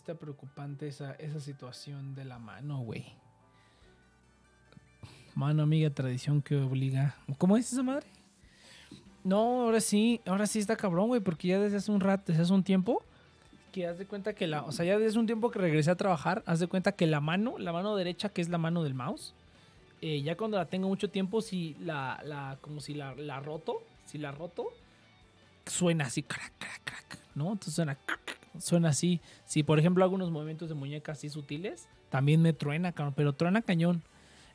está preocupante esa, esa situación de la mano, güey. Mano amiga, tradición que obliga. ¿Cómo es esa madre? No, ahora sí, ahora sí está cabrón, güey, porque ya desde hace un rato, desde hace un tiempo, que haz de cuenta que la, o sea, ya desde un tiempo que regresé a trabajar, haz de cuenta que la mano, la mano derecha, que es la mano del mouse, eh, ya cuando la tengo mucho tiempo, si la, la como si la, la roto, si la roto, suena así, crack, crack, crack, ¿no? Entonces suena, suena así. Si por ejemplo hago unos movimientos de muñeca así sutiles, también me truena, cabrón, pero truena cañón.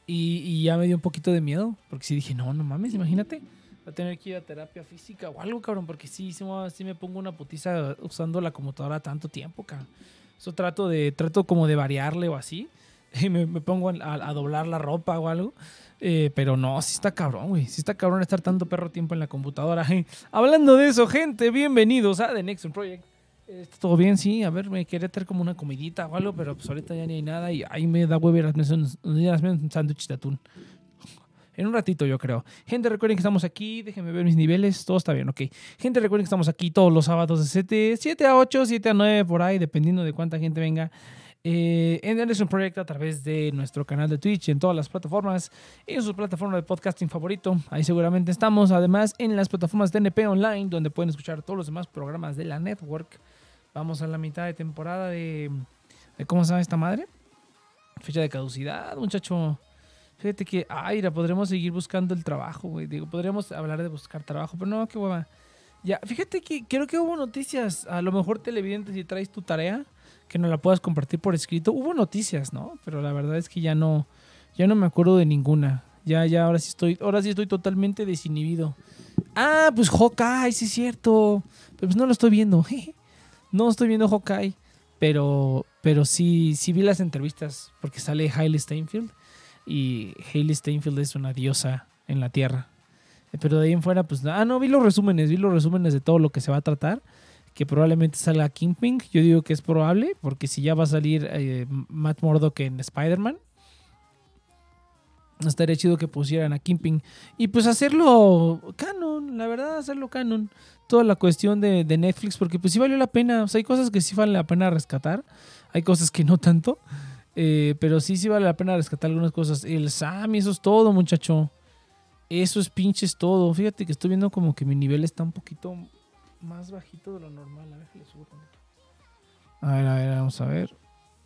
Y, y ya me dio un poquito de miedo, porque sí dije, no, no mames, imagínate. Va a tener que ir a terapia física o algo, cabrón, porque sí, sí, me- sí me pongo una putiza usando la computadora tanto tiempo, cabrón. Eso trato de, trato como de variarle o así. Y me, me pongo a, a doblar la ropa o algo. Eh, pero no, sí está cabrón, güey. Sí está cabrón estar tanto perro tiempo en la computadora. Hablando de eso, gente, bienvenidos a The Next Project. ¿Está todo bien? Sí, a ver, me quería tener como una comidita o algo, pero pues ahorita ya ni hay nada y ahí me da huevo ir a hacerme un sándwich de atún. En un ratito, yo creo. Gente, recuerden que estamos aquí. Déjenme ver mis niveles. Todo está bien, ok. Gente, recuerden que estamos aquí todos los sábados de 7, 7 a 8, 7 a 9, por ahí, dependiendo de cuánta gente venga. Eh, en Anderson Project a través de nuestro canal de Twitch, en todas las plataformas, en su plataforma de podcasting favorito. Ahí seguramente estamos. Además, en las plataformas de NP Online, donde pueden escuchar todos los demás programas de la network. Vamos a la mitad de temporada de. ¿Cómo se llama esta madre? Fecha de caducidad, muchacho. Fíjate que, ay, la podremos seguir buscando el trabajo, güey. Digo, podríamos hablar de buscar trabajo, pero no, qué hueva. Ya, fíjate que creo que hubo noticias. A lo mejor televidente, si traes tu tarea, que no la puedas compartir por escrito. Hubo noticias, ¿no? Pero la verdad es que ya no, ya no me acuerdo de ninguna. Ya, ya, ahora sí estoy, ahora sí estoy totalmente desinhibido. Ah, pues Hawkeye, sí es cierto. Pero pues no lo estoy viendo. no estoy viendo Hawkeye. Pero, pero sí, sí vi las entrevistas porque sale Hailey Steinfeld. Y Hailey Steinfeld es una diosa en la Tierra. Eh, Pero de ahí en fuera, pues, ah, no, vi los resúmenes, vi los resúmenes de todo lo que se va a tratar. Que probablemente salga Kingpin. Yo digo que es probable, porque si ya va a salir eh, Matt Murdock en Spider-Man, estaría chido que pusieran a Kingpin. Y pues hacerlo canon, la verdad, hacerlo canon. Toda la cuestión de, Netflix, porque pues sí valió la pena. O sea, hay cosas que sí vale la pena rescatar, hay cosas que no tanto. Eh, pero sí, sí vale la pena rescatar algunas cosas. El Sammy, eso es todo, muchacho. Eso es pinches todo. Fíjate que estoy viendo como que mi nivel está un poquito más bajito de lo normal. A ver, le subo. A ver, a ver, vamos a ver.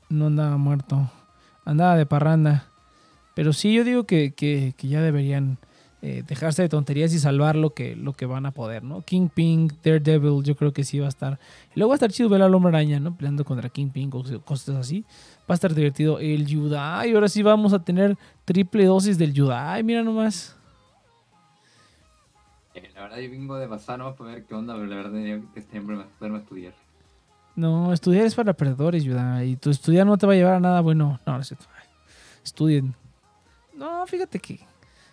No andaba muerto. Andaba de parranda. Pero sí, yo digo que, que- que ya deberían eh, dejarse de tonterías y salvar lo que, lo que van a poder, ¿no? Kingpin, Daredevil, yo creo que sí va a estar. Y luego va a estar chido ver al hombre araña, ¿no? Peleando contra Kingpin, cos- cosas así. Va a estar divertido. El Yudai, ahora sí vamos a tener triple dosis del Yudai, mira nomás. Eh, La verdad, yo vengo de pasar nomás para ver qué onda, pero la verdad tenía que siempre poderme estudiar. No, estudiar es para perdedores, Yudai. Y tu estudiar no te va a llevar a nada bueno. No, no es cierto. Estudien. No, fíjate que.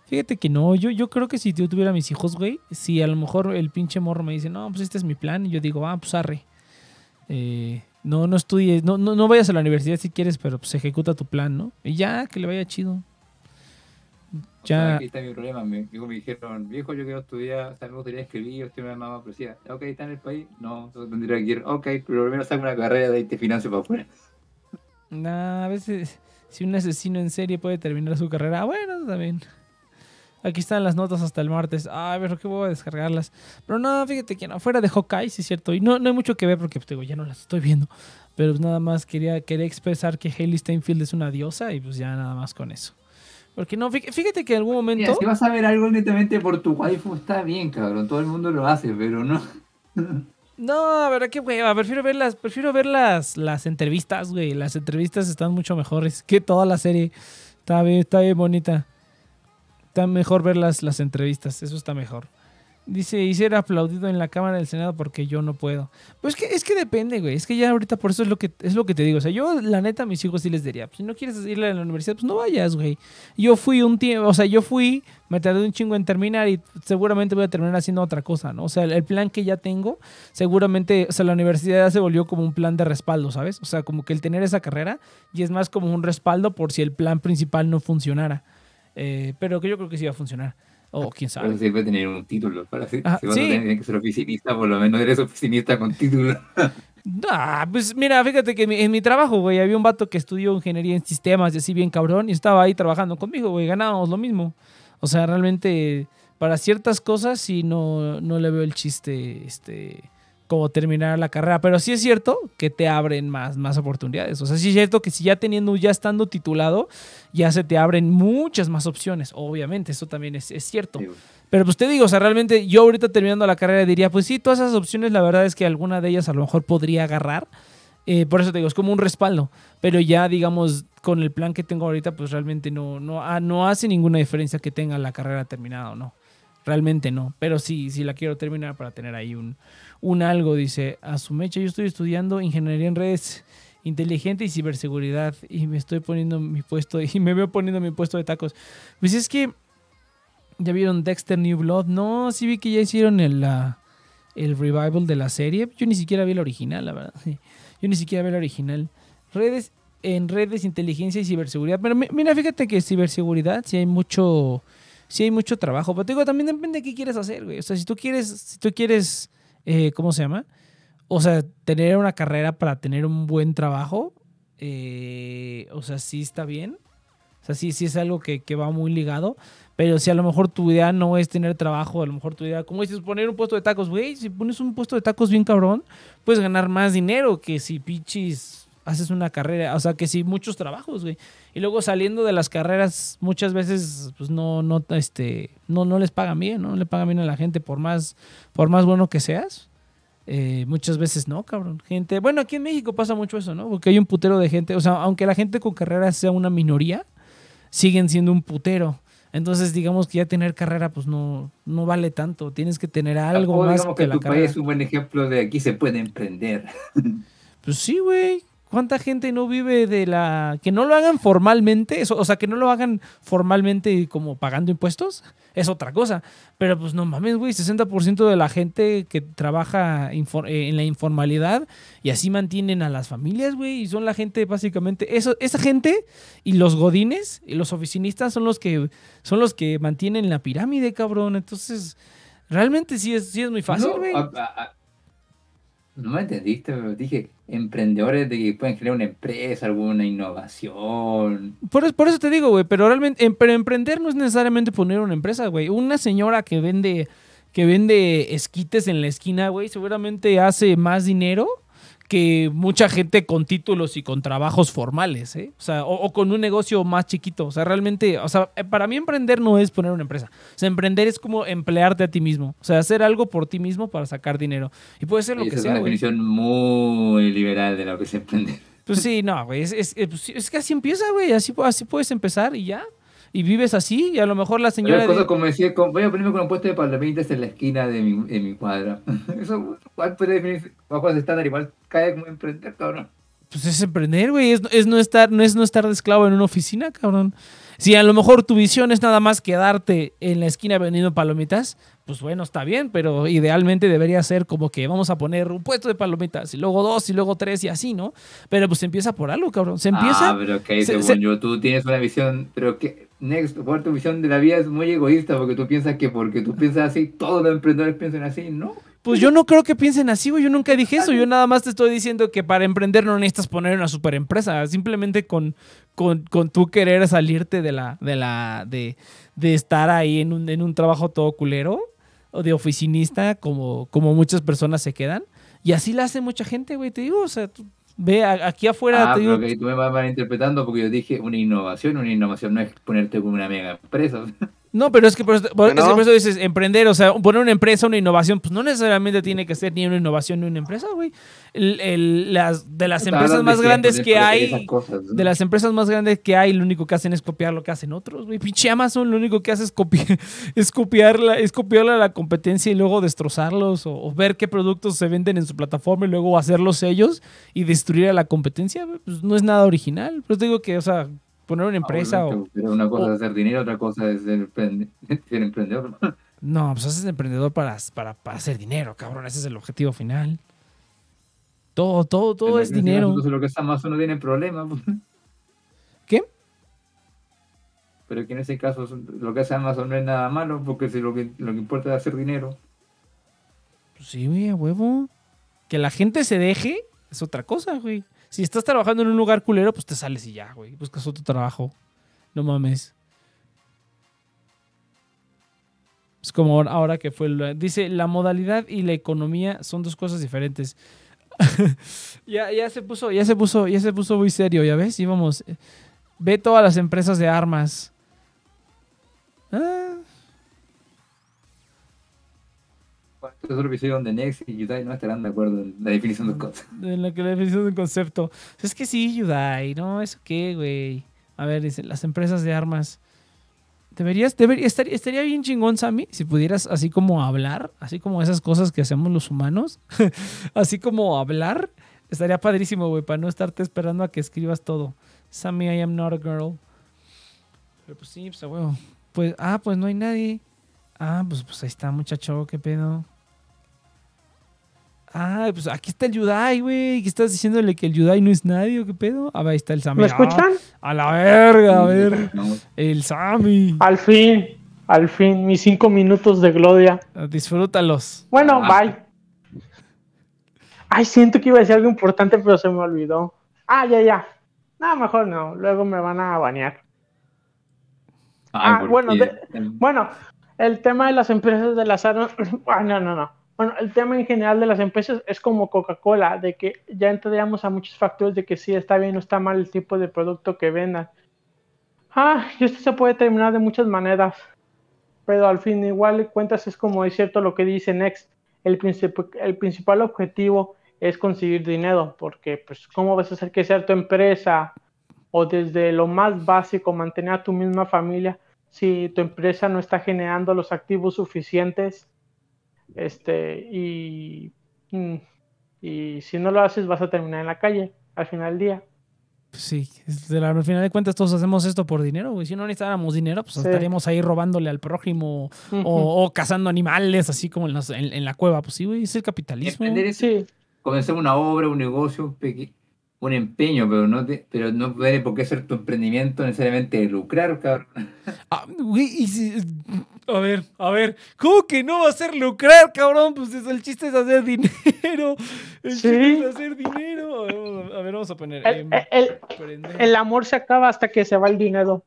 Fíjate que no. Yo, yo creo que si yo tuviera mis hijos, güey, si a lo mejor el pinche morro me dice, no, pues este es mi plan, y yo digo, ah, pues arre. Eh, no, no estudies, no, no, no vayas a la universidad si quieres, pero pues ejecuta tu plan, ¿no? Y ya, que le vaya chido. Sea, Ya. aquí está mi problema. Mi hijo me dijeron, viejo, yo quiero estudiar, o sea, me gustaría escribir, estoy una mamá policía. Ok, está en el país. No, tendría que ir. Ok, pero primero saco una carrera de ahí te financio para afuera. Nah, a veces si un asesino en serie puede terminar su carrera, bueno, también. Aquí están las notas hasta el martes. Ay, pero qué voy a descargarlas. Pero no, fíjate que no, fuera de Hawkeye, sí es cierto. Y no, no hay mucho que ver porque pues, digo, ya no las estoy viendo. Pero pues, nada más quería, quería expresar que Hailey Steinfeld es una diosa y pues ya nada más con eso. Porque no, fí- fíjate que en algún Mira, momento... si vas a ver algo netamente por tu waifu, está bien, cabrón. Todo el mundo lo hace, pero no. No, verdad que hueva. Prefiero ver las, prefiero ver las, las entrevistas, güey. Las entrevistas están mucho mejores que toda la serie. Está bien, está bien bonita. Está mejor ver las, las entrevistas. Eso está mejor. Dice, y aplaudido en la Cámara del Senado porque yo no puedo. Pues que, es que depende, güey. Es que ya ahorita por eso es lo que es lo que te digo. O sea, yo la neta a mis hijos sí les diría, pues, si no quieres ir a la universidad, pues no vayas, güey. Yo fui un tiempo, o sea, yo fui, me tardé un chingo en terminar y seguramente voy a terminar haciendo otra cosa, ¿no? O sea, el, el plan que ya tengo, seguramente, o sea, la universidad ya se volvió como un plan de respaldo, ¿sabes? O sea, como que el tener esa carrera y es más como un respaldo por si el plan principal no funcionara. Eh, pero que yo creo que sí va a funcionar. O quién sabe. Pero sirve tener un título. Para si, Ah, si vas sí. a tener que ser oficinista, por lo menos eres oficinista con título. Ah, pues mira, fíjate que en mi, en mi trabajo, güey, había un vato que estudió ingeniería en sistemas y así bien cabrón y estaba ahí trabajando conmigo, güey, ganábamos lo mismo. O sea, realmente para ciertas cosas sí no, no le veo el chiste, este, como terminar la carrera. Pero sí es cierto que te abren más, más oportunidades. O sea, sí es cierto que si ya teniendo, ya estando titulado, ya se te abren muchas más opciones. Obviamente, eso también es, es cierto. Sí. Pero pues te digo, o sea, realmente yo ahorita terminando la carrera diría, pues sí, todas esas opciones, la verdad es que alguna de ellas a lo mejor podría agarrar. Eh, por eso te digo, es como un respaldo. Pero ya, digamos, con el plan que tengo ahorita, pues realmente no, no, ah, no hace ninguna diferencia que tenga la carrera terminada o no. Realmente no. Pero sí, sí la quiero terminar para tener ahí un, un algo. Dice, a su mecha, yo estoy estudiando ingeniería en redes inteligente y ciberseguridad y me estoy poniendo mi puesto y me veo poniendo mi puesto de tacos. Pues es que ya vieron Dexter New Blood. No, sí vi que ya hicieron el, la- el revival de la serie. Yo ni siquiera vi el original, la verdad. Yo ni siquiera vi el original. Redes en redes, inteligencia y ciberseguridad. Pero mi- mira, fíjate que ciberseguridad sí hay mucho, sí hay mucho trabajo. Pero te digo, también depende de qué quieres hacer, güey. O sea, si tú quieres, si tú quieres, eh, ¿cómo se llama? O sea, tener una carrera para tener un buen trabajo, eh, o sea, sí está bien. O sea, sí, sí es algo que, que va muy ligado. Pero si a lo mejor tu idea no es tener trabajo, a lo mejor tu idea, como dices, poner un puesto de tacos, güey, si pones un puesto de tacos bien cabrón, puedes ganar más dinero que si pichis haces una carrera, o sea, que si muchos trabajos, güey. Y luego saliendo de las carreras, muchas veces, pues no, no, este, no, no les pagan bien, ¿no? No le pagan bien a la gente por más, por más bueno que seas. Eh, muchas veces no, cabrón. Gente, bueno, aquí en México pasa mucho eso, ¿no? Porque hay un putero de gente, o sea, aunque la gente con carreras sea una minoría, siguen siendo un putero. Entonces, digamos que ya tener carrera, pues no, no vale tanto. Tienes que tener algo Tampoco más digamos que, que la tu carrera. país es un buen ejemplo de aquí se puede emprender. Pues sí, güey. ¿Cuánta gente no vive de la... que no lo hagan formalmente? Eso, o sea, que no lo hagan formalmente como pagando impuestos. Es otra cosa. Pero pues no mames, güey. 60% de la gente que trabaja eh, en la informalidad y así mantienen a las familias, güey. Y son la gente básicamente... Eso, esa gente y los godines y los oficinistas son los que, son los que mantienen la pirámide, cabrón. Entonces, realmente sí es, sí es muy fácil, no, güey. a- no me entendiste, dije emprendedores de que pueden crear una empresa, alguna innovación. Por, por eso te digo, güey, pero realmente, em- pero emprender no es necesariamente poner una empresa, güey. Una señora que vende, que vende esquites en la esquina, güey, seguramente hace más dinero que mucha gente con títulos y con trabajos formales, ¿eh? O sea, o, o con un negocio más chiquito. O sea, realmente, o sea, eh, para mí emprender no es poner una empresa. O sea, emprender es como emplearte a ti mismo. O sea, hacer algo por ti mismo para sacar dinero. Y puede ser lo Esa que es sea, una güey. definición muy liberal de lo que es emprender. Pues sí, no, güey. Es, es- es- es que así empieza, güey. Así, así puedes empezar y ya. Y vives así. Y a lo mejor la Pero señora. cosas como decir, voy a ponerme con un puesto de palomitas en la esquina de mi, de mi cuadra. Eso igual puede definirse bajo ese estándar, igual cae como emprender, cabrón. Pues es emprender, güey. Es, es no estar, no es no estar de esclavo en una oficina, cabrón. Si a lo mejor tu visión es nada más quedarte en la esquina vendiendo palomitas, pues bueno, está bien, pero idealmente debería ser como que vamos a poner un puesto de palomitas, y luego dos, y luego tres, y así, ¿no? Pero pues empieza por algo, cabrón. Se empieza. Ah, pero que se- según se- yo, tú tienes una visión, pero que, Next, por tu visión de la vida es muy egoísta, porque tú piensas que porque tú piensas así, todos los emprendedores piensan así, ¿no? Pues yo no creo que piensen así, güey. Yo nunca dije eso. Yo nada más te estoy diciendo que para emprender no necesitas poner una super empresa. Simplemente con, con, con tú querer salirte de la, de la, de, de estar ahí en un, en un trabajo todo culero o de oficinista, como, como muchas personas se quedan. Y así la hace mucha gente, güey. Te digo, o sea, tú ve aquí afuera, Ah, te digo. pero que tú me vas malinterpretando porque yo dije una innovación, una innovación no es ponerte como una mega empresa. No, pero es que por eso, por- es que Bueno. por eso dices emprender, o sea, poner una empresa, una innovación, pues no necesariamente tiene que ser ni una innovación ni una empresa, güey. El- el- las, de las empresas más de grandes que hay, esas cosas, ¿no? de las empresas más grandes que hay, lo único que hacen es copiar lo que hacen otros, güey. Pinche Amazon, lo único que hace es copiar, es copiarla, es copiarla a la competencia y luego destrozarlos o, o ver qué productos se venden en su plataforma y luego hacerlos ellos y destruir a la competencia, güey. Pues no es nada original. Pero te digo que, o sea, poner una empresa o... Pero una cosa o- es hacer dinero, otra cosa es ser, emprende- ser emprendedor. No, pues haces emprendedor para, para, para hacer dinero, cabrón. Ese es el objetivo final. Todo, todo, todo Pero es dinero. Entonces lo que es Amazon no tiene problema. pues. ¿Qué? Pero que en ese caso lo que hace Amazon no es nada malo, porque si lo que, lo que importa es hacer dinero. Pues sí, güey, a huevo. Que la gente se deje es otra cosa, güey. Si estás trabajando en un lugar culero, pues te sales y ya, güey. Buscas otro trabajo. No mames. Es como ahora que fue. el- Dice, la modalidad y la economía son dos cosas diferentes. ya, ya se puso, ya se puso, ya se puso muy serio, ¿ya ves? Íbamos. eh, Ve todas las empresas de armas. Ah, Es otro episodio donde Nex y Yudai no estarán de acuerdo en la definición de cosas. en la que la definición de un concepto. Es que sí, Yudai, ¿no? ¿Eso qué, güey? A ver, dice, las empresas de armas. Deberías, debería, estaría, estaría bien chingón, Sammy, si pudieras así como hablar, así como esas cosas que hacemos los humanos, así como hablar, estaría padrísimo, güey, para no estarte esperando a que escribas todo. Sammy, I am not a girl. Pero pues sí, pues a huevo. Pues, ah, pues no hay nadie. Ah, pues, pues ahí está, muchacho, qué pedo. Ah, pues aquí está el Yudai, güey. ¿Qué estás diciéndole que el Yudai no es nadie o qué pedo? Ah, ahí está el Sammy. ¿Me Ah, escuchan? a la verga, a ver. El Sammy. Al fin, al fin, mis cinco minutos de gloria. Disfrútalos. Bueno, Ah. bye. Ay, siento que iba a decir algo importante, pero se me olvidó. Ah, ya, ya. No, mejor no. Luego me van a banear. Ah, bueno, Bueno, el tema de las empresas de las armas. Ah, no, no, no. Bueno, el tema en general de las empresas es como Coca-Cola, de que ya entraríamos a muchos factores de que sí está bien o está mal el tipo de producto que vendan. Ah, y esto se puede terminar de muchas maneras. Pero al fin, igual cuentas, es como es cierto lo que dice Next. El, el principal objetivo es conseguir dinero, porque, pues, ¿cómo vas a hacer que sea tu empresa o desde lo más básico mantener a tu misma familia si tu empresa no está generando los activos suficientes? Este, y, y si no lo haces, vas a terminar en la calle al final del día. Pues sí, es de la- al final de cuentas todos hacemos esto por dinero, güey. Si no necesitáramos dinero, pues Sí. estaríamos ahí robándole al prójimo o, o cazando animales, así como en, en- en la cueva. Pues sí, güey, es el capitalismo. Sí, comenzar una obra, un negocio, un empeño, pero no, te- pero no tiene por qué ser tu emprendimiento necesariamente de lucrar, cabrón. Ah, güey, y si- a ver, a ver, ¿cómo que no va a ser lucrar, cabrón? Pues es- el chiste es hacer dinero. El Sí. chiste es hacer dinero. A ver, vamos a, a ver, vamos a poner. el, em, el- amor se acaba hasta que se va el dinero.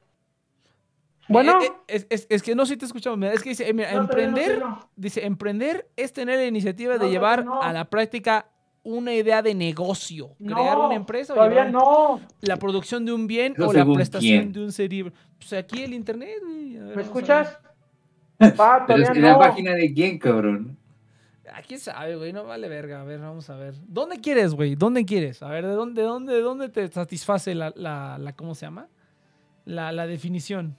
Bueno, Eh, eh, es, es- es que no sé si te escuchamos. Es que dice, eh, mira, No, todavía no, emprender, no. dice, emprender es tener la iniciativa No, de llevar no. a la práctica una idea de negocio, crear No, una empresa todavía no. la producción de un bien Eso o la prestación quién. de un servicio. Pues aquí el internet, ver, ¿Me escuchas? Va, Pero es que la página de quién, cabrón. Ah, quién sabe, güey, no vale verga. A ver, vamos a ver. ¿Dónde quieres, güey? ¿Dónde quieres? A ver, ¿de dónde, de dónde, de dónde te satisface la, la, la- ¿cómo se llama? La, la definición.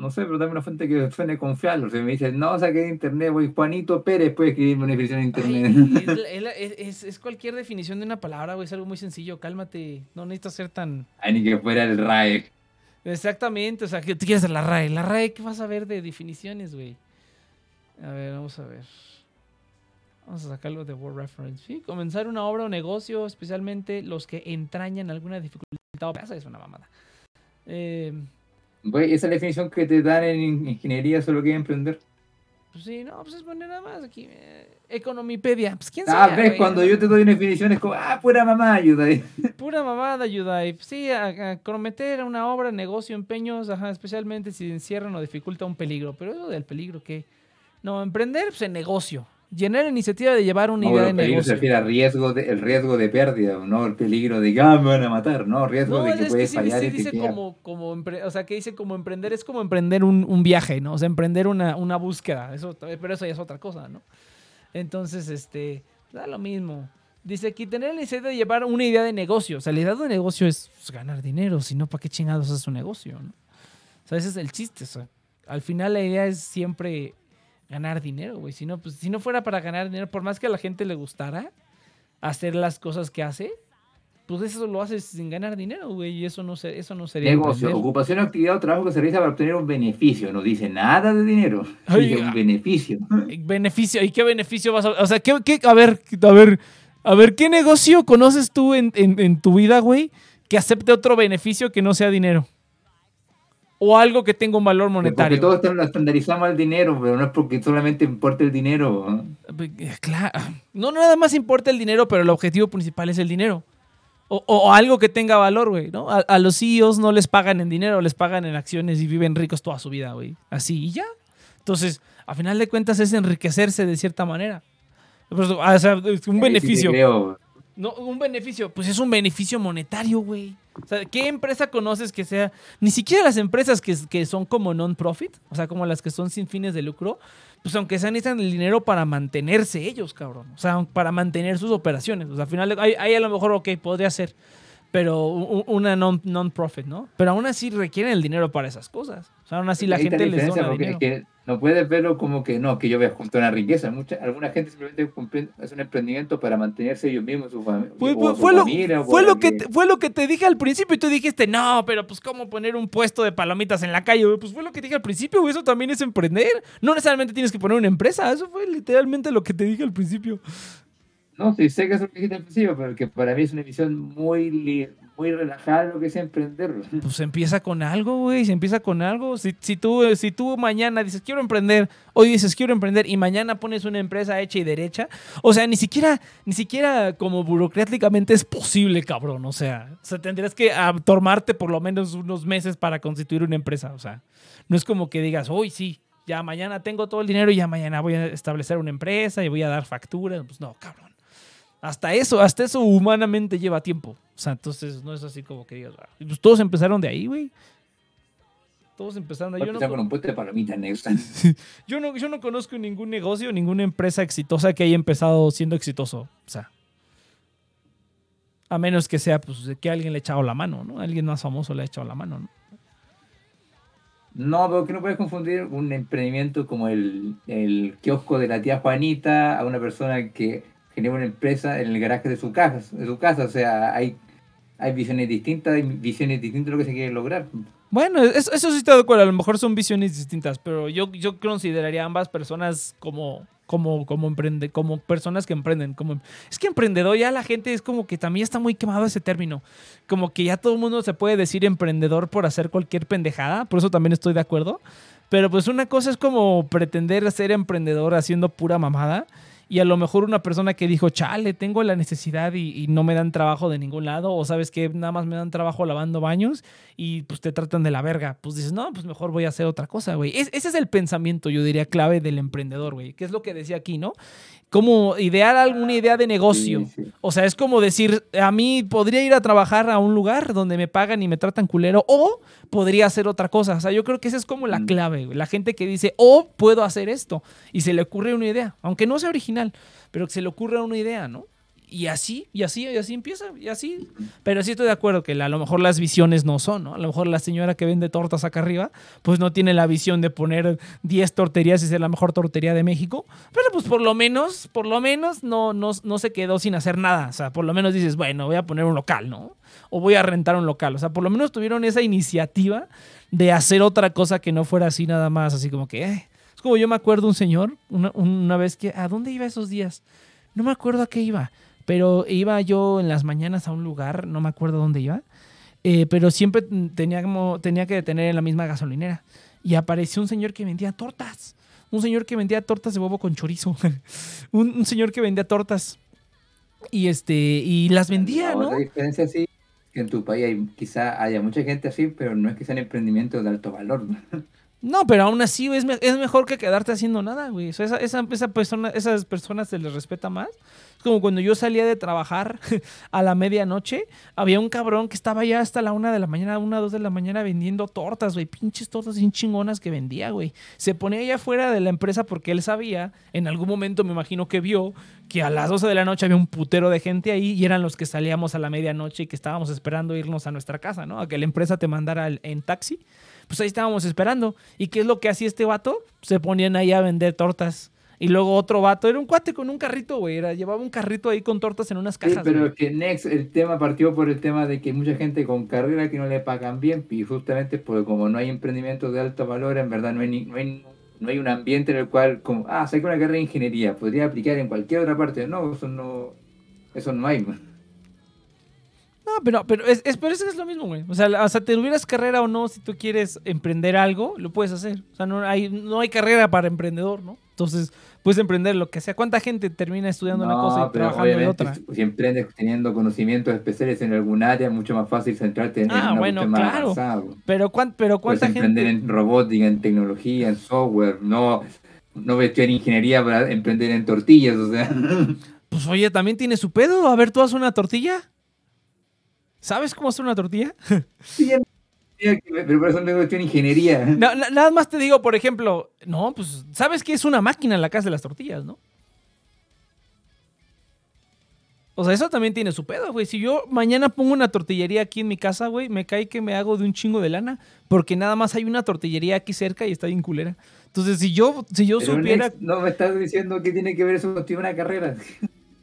No sé, pero dame una fuente que suene confiable. O sea, me dice, no, saqué de internet, voy Juanito Pérez, puede escribirme una definición Ay, internet. es, la- es- es- es cualquier definición de una palabra, güey. Es algo muy sencillo. Cálmate. No necesitas ser tan. Ay, ni que fuera el RAE. Exactamente. O sea, que tú quieres la RAE. La RAE, ¿qué vas a ver de definiciones, güey? A ver, vamos a ver. Vamos a sacarlo de Word Reference. Sí, comenzar una obra o negocio, especialmente los que entrañan alguna dificultad o es una mamada. Eh, Güey, esa es la definición que te dan en in- ingeniería, solo que emprender. pues sí, no, pues es poner nada más aquí. eh, Economipedia. Pues quién Ah, sabe. ves, güey, cuando yo te doy una definición es como, ah, pura mamá, ayuda. ahí. Pura mamada, Yudai. Sí, a, a comprometer una obra, negocio, empeños, ajá, especialmente si encierran o dificulta un peligro. Pero eso del peligro, ¿qué? No, emprender, pues en negocio. Llenar la iniciativa de llevar una No, idea de peligro se negocio. refiere a riesgo de, el riesgo de pérdida, no el peligro de que ah, me van a matar, no, riesgo No, de que que puedes sí, fallar sí y dice como, como o sea, que dice como emprender, es como emprender un, un viaje, ¿no? O sea, emprender una, una búsqueda, eso, pero eso ya es otra cosa, ¿no? Entonces, este, da lo mismo. Dice aquí, tener la necesidad de llevar una idea de negocio. O sea, la idea de negocio es pues, ganar dinero, si no, ¿para qué chingados es un negocio, no? O sea, ese es el chiste, o sea, al final la idea es siempre ganar dinero, güey. Si no, pues, si no fuera para ganar dinero, por más que a la gente le gustara hacer las cosas que hace, pues eso lo haces sin ganar dinero, güey, y eso no, se, eso no sería Negocio, emprender. ocupación, actividad o trabajo que se realiza para obtener un beneficio. No dice nada de dinero. Ay, dice un beneficio. Beneficio, ¿y qué beneficio vas a...? O sea, ¿qué, qué- a ver, a ver, a ver, ¿qué negocio conoces tú en, en- en tu vida, güey, que acepte otro beneficio que no sea dinero? O algo que tenga un valor Porque monetario. todos están- lo estandarizamos al dinero, pero no es porque solamente importe el dinero. Eh, Claro. No nada más importa el dinero, pero el objetivo principal es el dinero. O, o algo que tenga valor, güey, ¿no? A, a los CEOs no les pagan en dinero, les pagan en acciones y viven ricos toda su vida, güey. Así y ya. Entonces, a final de cuentas es enriquecerse de cierta manera. O sea, es un sí beneficio. creo. No, un beneficio, pues es un beneficio monetario, güey. O sea, ¿qué empresa conoces que sea? Ni siquiera las empresas que, que son como non-profit, o sea, como las que son sin fines de lucro, pues aunque sean necesitan el dinero para mantenerse ellos, cabrón. O sea, para mantener sus operaciones. O sea, al final, ahí, ahí a lo mejor, ok, podría ser, pero una non- non-profit, ¿no? Pero aún así requieren el dinero para esas cosas. O sea, aún así la gente les dona dinero. que no puedes verlo como que no, que yo voy a juntar una riqueza. Mucha, alguna gente simplemente hace un emprendimiento para mantenerse ellos mismos, su, fami- Fue, su lo, familia. o fue, lo que te, fue lo que te dije al principio y tú dijiste, no, pero pues cómo poner un puesto de palomitas en la calle? Pues fue lo que te dije al principio, eso también es emprender. No necesariamente tienes que poner una empresa, eso fue literalmente lo que te dije al principio. No, sí, sé que es lo que dijiste al principio, pero que para mí es una visión muy, muy relajada lo que es emprender. Pues empieza con algo, güey, se empieza con algo. Si, si, tú, si tú mañana dices, quiero emprender, hoy dices, quiero emprender, y mañana pones una empresa hecha y derecha, o sea, ni siquiera, ni siquiera como burocráticamente es posible, cabrón. O sea, o tendrías que tomarte por lo menos unos meses para constituir una empresa. O sea, no es como que digas, hoy sí, ya mañana tengo todo el dinero y ya mañana voy a establecer una empresa y voy a dar facturas. Pues no, cabrón. Hasta eso, hasta eso humanamente lleva tiempo. O sea, entonces no es así como que digas, "Ah". Pues todos empezaron de ahí, güey. Todos empezaron de ahí. Yo no, con un puesto de palomitas negras. yo, no, yo no conozco ningún negocio, ninguna empresa exitosa que haya empezado siendo exitoso. O sea, a menos que sea pues, que alguien le ha echado la mano, ¿no? Alguien más famoso le ha echado la mano, ¿no? No, pero que no puedes confundir un emprendimiento como el, el kiosco de la tía Juanita a una persona que genera una empresa en el garaje de su casa. De su casa. O sea, hay, hay visiones distintas, hay visiones distintas de lo que se quiere lograr. Bueno, eso, eso sí estoy de acuerdo. A lo mejor son visiones distintas, pero yo, yo consideraría a ambas personas como, como, como, emprende, como personas que emprenden. Como, es que emprendedor ya la gente es como que también está muy quemado ese término. Como que ya todo el mundo se puede decir emprendedor por hacer cualquier pendejada. Por eso también estoy de acuerdo. Pero pues una cosa es como pretender ser emprendedor haciendo pura mamada. Y a lo mejor una persona que dijo, chale, tengo la necesidad y, no me dan trabajo de ningún lado, o sabes que nada más me dan trabajo lavando baños y pues te tratan de la verga. Pues dices, no, pues mejor voy a hacer otra cosa, güey. Es- ese es el pensamiento, yo diría, clave del emprendedor, güey. Que es lo que decía aquí, ¿no? Como idear alguna idea de negocio. Sí, sí. O sea, es como decir, a mí podría ir a trabajar a un lugar donde me pagan y me tratan culero, o podría hacer otra cosa. O sea, yo creo que esa es como la Mm. clave. La gente que dice, o puedo hacer esto, y se le ocurre una idea, aunque no sea original, pero que se le ocurra una idea, ¿no? Y así, y así, y así empieza, y así. Pero sí estoy de acuerdo que a lo mejor las visiones no son, ¿no? A lo mejor la señora que vende tortas acá arriba, pues no tiene la visión de poner 10 torterías y ser la mejor tortería de México. Pero pues por lo menos, por lo menos no, no, no se quedó sin hacer nada. O sea, por lo menos dices, bueno, voy a poner un local, ¿no? O voy a rentar un local. O sea, por lo menos tuvieron esa iniciativa de hacer otra cosa que no fuera así nada más, así como que... eh. Es como yo me acuerdo un señor, una, una vez que... ¿A dónde iba esos días? No me acuerdo a qué iba, pero iba yo en las mañanas a un lugar, no me acuerdo dónde iba, eh, pero siempre tenía, como, tenía que detener en la misma gasolinera. Y apareció un señor que vendía tortas. Un señor que vendía tortas de huevo con chorizo. un, un señor que vendía tortas. Y este, y las vendía, No. La diferencia sí que en tu país hay, quizá haya mucha gente así, pero no es que sean emprendimientos de alto valor. ¿no? No, pero aún así es, es mejor que quedarte haciendo nada, güey. O esas personas se les respeta más. Es como cuando yo salía de trabajar a la medianoche, había un cabrón que estaba ya hasta la una de la mañana, una, dos de la mañana vendiendo tortas, güey. Pinches tortas bien chingonas que vendía, güey. Se ponía allá afuera de la empresa porque él sabía, en algún momento me imagino que vio, que a las 12 de la noche había un putero de gente ahí y eran los que salíamos a la medianoche y que estábamos esperando irnos a nuestra casa, ¿no? A que la empresa te mandara en taxi pues ahí estábamos esperando. ¿Y qué es lo que hacía este vato? Se ponían ahí a vender tortas. Y luego otro vato, era un cuate con un carrito, güey. Era, llevaba un carrito ahí con tortas en unas Sí, cajas. pero güey. que Next, el tema partió por el tema de que mucha gente con carrera que no le pagan bien, y justamente porque como no hay emprendimientos de alto valor, en verdad no hay, ni- no hay, no hay un ambiente en el cual, como, ah, saqué una carrera de ingeniería, podría aplicar en cualquier otra parte. No, eso no, eso no hay. No, pero, pero, es, es, pero eso es lo mismo, güey. O sea, o sea, te tuvieras carrera o no, si tú quieres emprender algo, lo puedes hacer. O sea, no hay, no hay carrera para emprendedor, ¿no? Entonces, puedes emprender lo que sea. ¿Cuánta gente termina estudiando una cosa y No, pero trabajando obviamente otra? si- emprendes teniendo conocimientos especiales en algún área, es mucho más fácil centrarte en, en Ah, una bueno, cuestión más claro. avanzada. Pero, cuán- pero Puedes ¿cuánta emprender gente? en robótica, en tecnología, en software, no, no voy a estudiar ingeniería para emprender en tortillas, o sea. Pues oye, también tiene su pedo. A ver, ¿tú haces una tortilla? ¿Sabes cómo hacer una tortilla? Sí, pero por eso tengo que estudiar ingeniería. Na- na- nada más te digo, por ejemplo, no, pues, ¿sabes que es una máquina en la casa de las tortillas, no? O sea, eso también tiene su pedo, güey. Si yo mañana pongo una tortillería aquí en mi casa, güey, me cae que me hago de un chingo de lana. Porque nada más hay una tortillería aquí cerca y está bien culera. Entonces, si yo, si yo Pero, supiera. No me estás diciendo que tiene que ver eso con una carrera.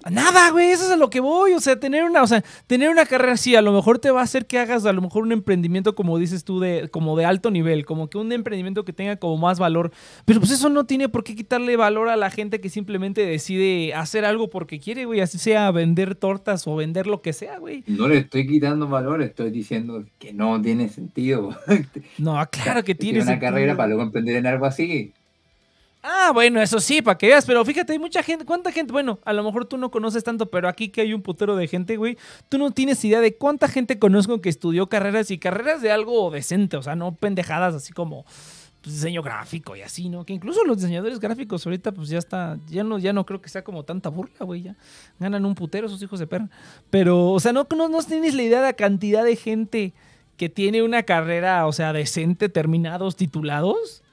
Nada, güey, eso es a lo que voy. O sea, tener una, o sea, tener una carrera así, a lo mejor te va a hacer que hagas a lo mejor un emprendimiento, como dices tú, de, como de alto nivel, como que un emprendimiento que tenga como más valor. Pero pues eso no tiene por qué quitarle valor a la gente que simplemente decide hacer algo porque quiere, güey. Así sea vender tortas o vender lo que sea, güey. No le estoy quitando valor, estoy diciendo que no tiene sentido. No, claro que tiene una sentido. carrera para luego emprender en algo así. Ah, bueno, eso sí, para que veas, pero fíjate, hay mucha gente, ¿cuánta gente? Bueno, a lo mejor tú no conoces tanto, pero aquí que hay un putero de gente, güey, tú no tienes idea de cuánta gente conozco que estudió carreras y carreras de algo decente, o sea, no pendejadas así como pues, diseño gráfico y así, ¿no? Que incluso los diseñadores gráficos ahorita pues ya está, ya no, ya no creo que sea como tanta burla, güey, ya ganan un putero esos hijos de perra. Pero, o sea, no, no, no tienes la idea de la cantidad de gente que tiene una carrera, o sea, decente, terminados, titulados.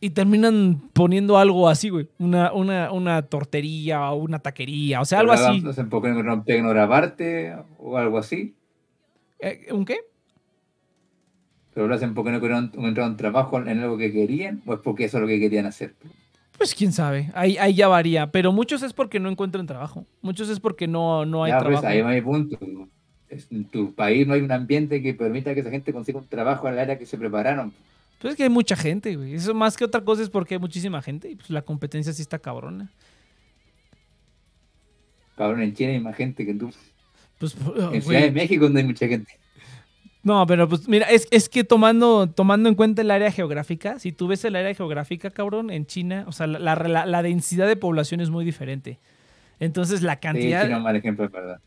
Y terminan poniendo algo así, güey. Una, una, una tortería o una taquería. O sea, algo así. No se enfocan en tecnograbarte o algo así. Eh, ¿Un qué? Pero lo hacen porque no querían encontrar un trabajo en algo que querían o es porque eso es lo que querían hacer. Pues quién sabe. Ahí, ahí ya varía. Pero muchos es porque no encuentran trabajo. Muchos es porque no, no hay ya, pues, trabajo. ahí va mi punto. En tu país no hay un ambiente que permita que esa gente consiga un trabajo en el área que se prepararon. Pues es que hay mucha gente, güey. Eso más que otra cosa es porque hay muchísima gente y pues la competencia sí está cabrona. Cabrón, en China hay más gente que tú. Pues, En Ciudad de México donde hay mucha gente. No, pero pues mira, es, es que tomando, tomando en cuenta el área geográfica, si tú ves el área geográfica, cabrón, en China, o sea, la, la, la- densidad de población es muy diferente. Entonces la Sí, cantidad... China es un mal ejemplo, es verdad.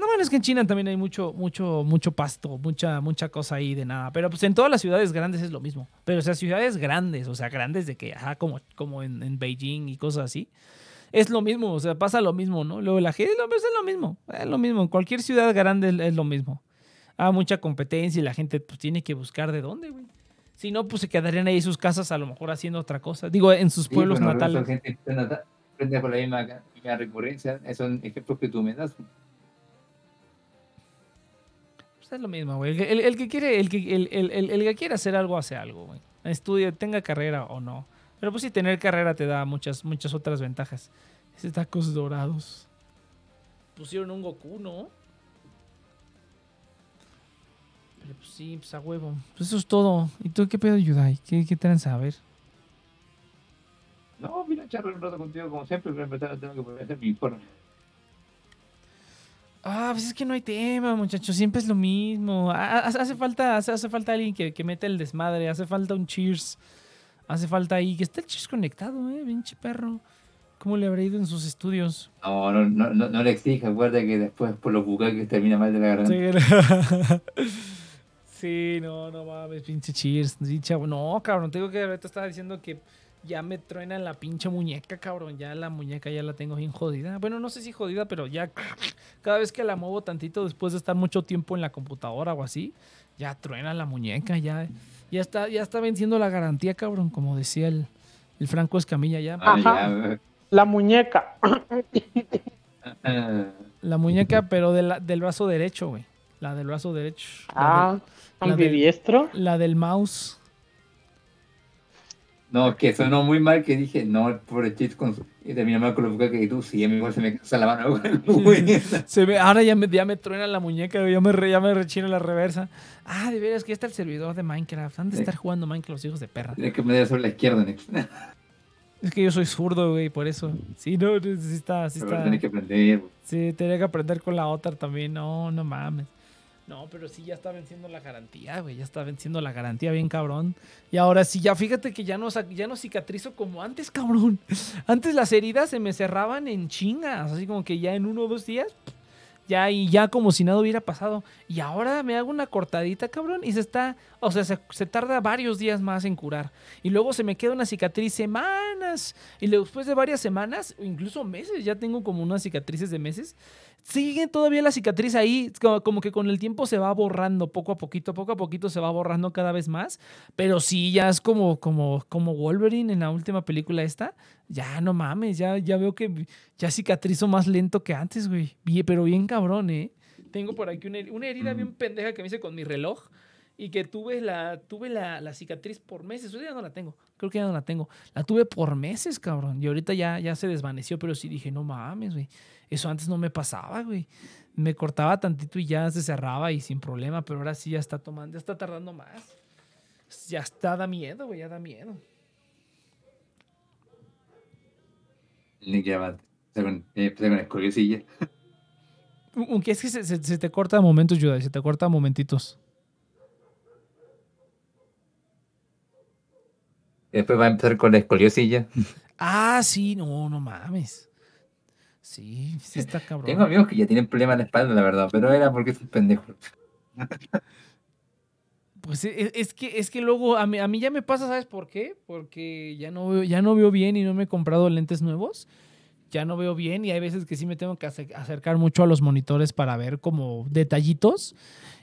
No, bueno, es que en China también hay mucho, mucho, mucho pasto, mucha, mucha cosa ahí de nada. Pero pues en todas las ciudades grandes es lo mismo. Pero o sea, ciudades grandes, o sea, grandes de que, ajá, como, como en, en Beijing y cosas así. Es lo mismo, o sea, pasa lo mismo, ¿no? Luego la gente, pues, es lo mismo, es lo mismo. En cualquier ciudad grande es, es lo mismo. Hay mucha competencia y la gente pues tiene que buscar de dónde, güey. Si no, pues se quedarían ahí en sus casas a lo mejor haciendo otra cosa. Digo, en sus Sí, pueblos bueno, natales. gente por la misma, misma recurrencia. Esos son ejemplos que tú me das. Es lo mismo, güey. El, el- que quiere, el que, el, el- que quiere hacer algo, hace algo, güey. Estudia, tenga carrera o no. Pero pues sí, tener carrera te da muchas, muchas otras ventajas. Ese tacos dorados. Pusieron un Goku, ¿no? Pero pues sí, pues a huevo. Pues eso es todo. ¿Y tú qué pedo, Yudai? ¿Qué, qué tranza? A ver. No, mira, charlo un rato contigo como siempre, pero verdad tengo que hacer mi informe. Ah, pues es que no hay tema, muchachos. Siempre es lo mismo. Ha- Hace, falta, hace, falta alguien que, que meta el desmadre. Hace falta un cheers. Hace falta ahí. Que esté el cheers conectado, eh. Pinche perro. ¿Cómo le habrá ido en sus estudios? No, no, no, no, no le exija, acuerda que después por los bucaques termina mal de la garganta. Sí, sí, no, no mames, pinche cheers. No, cabrón, tengo que ahorita estaba diciendo que ya me truena la pinche muñeca, cabrón. Ya la muñeca ya la tengo bien jodida. Bueno, no sé si jodida, pero ya cada vez que la muevo tantito después de estar mucho tiempo en la computadora o así, ya truena la muñeca, ya, ya está, ya está venciendo la garantía, cabrón, como decía el, el Franco Escamilla ya. Ah, Ajá. La muñeca. La muñeca, pero de la- del brazo derecho, güey. La del brazo derecho. Ah, la del- ambidiestro. de- la del mouse. No, que sonó muy mal que dije, no, el pobre chis con su... Y termina mal con los bucaques y tú, sí, a mí igual se me cansa la mano. güey. Se ve, ahora ya me, ya me truena la muñeca, ya me, ya me rechino la reversa. Ah, de veras, que ya está el servidor de Minecraft. Han de Sí. estar jugando Minecraft los hijos de perra. Tienes que meter sobre la izquierda, Nex. Pero Es que yo soy zurdo, güey, por eso. Sí, no, sí está, sí está. tienes que aprender. güey. Sí, tenía que aprender con la otra también. No, no mames. No, pero sí ya está venciendo la garantía, güey. Ya está venciendo la garantía bien cabrón. Y ahora sí, ya fíjate que ya no, ya no cicatrizo como antes, cabrón. Antes las heridas se me cerraban en chingas. Así como que ya en uno o dos días, ya y ya como si nada hubiera pasado. Y ahora me hago una cortadita, cabrón, y se está, o sea, se, se tarda varios días más en curar. Y luego se me queda una cicatriz semanas. Y después de varias semanas, o incluso meses, ya tengo como unas cicatrices de meses. Sigue todavía la cicatriz ahí, como, como que con el tiempo se va borrando poco a poquito, poco a poquito se va borrando cada vez más. Pero sí, ya es como, como, como Wolverine en la última película esta. Ya no mames, ya, ya veo que ya cicatrizo más lento que antes, güey. Pero bien cabrón, ¿eh? Tengo por aquí una, una herida Mm. bien pendeja que me hice con mi reloj y que tuve la, tuve la, la cicatriz por meses. Ahorita ya no la tengo. Creo que ya no la tengo. La tuve por meses, cabrón. Y ahorita ya, ya se desvaneció, pero sí dije, no mames, güey. Eso antes no me pasaba, güey. Me cortaba tantito y ya se cerraba y sin problema, pero ahora sí ya está tomando, ya está tardando más. Ya está, da miedo, güey, ya da miedo. Nick ya con, eh, escoliosilla. Aunque es que se, se- se te corta a momentos, Judah, se te corta a momentitos. Después va a empezar con la escoliosilla. Ah, sí, no, no mames. Sí, sí está cabrón. Tengo amigos que ya tienen problemas en la espalda, la verdad, pero era porque son pendejos. Pues e- e- es que, es que luego a mí, a mí ya me pasa, ¿sabes por qué? Porque ya no, veo, ya no veo bien y no me he comprado lentes nuevos. Ya no veo bien y hay veces que sí me tengo que ace- acercar mucho a los monitores para ver como detallitos.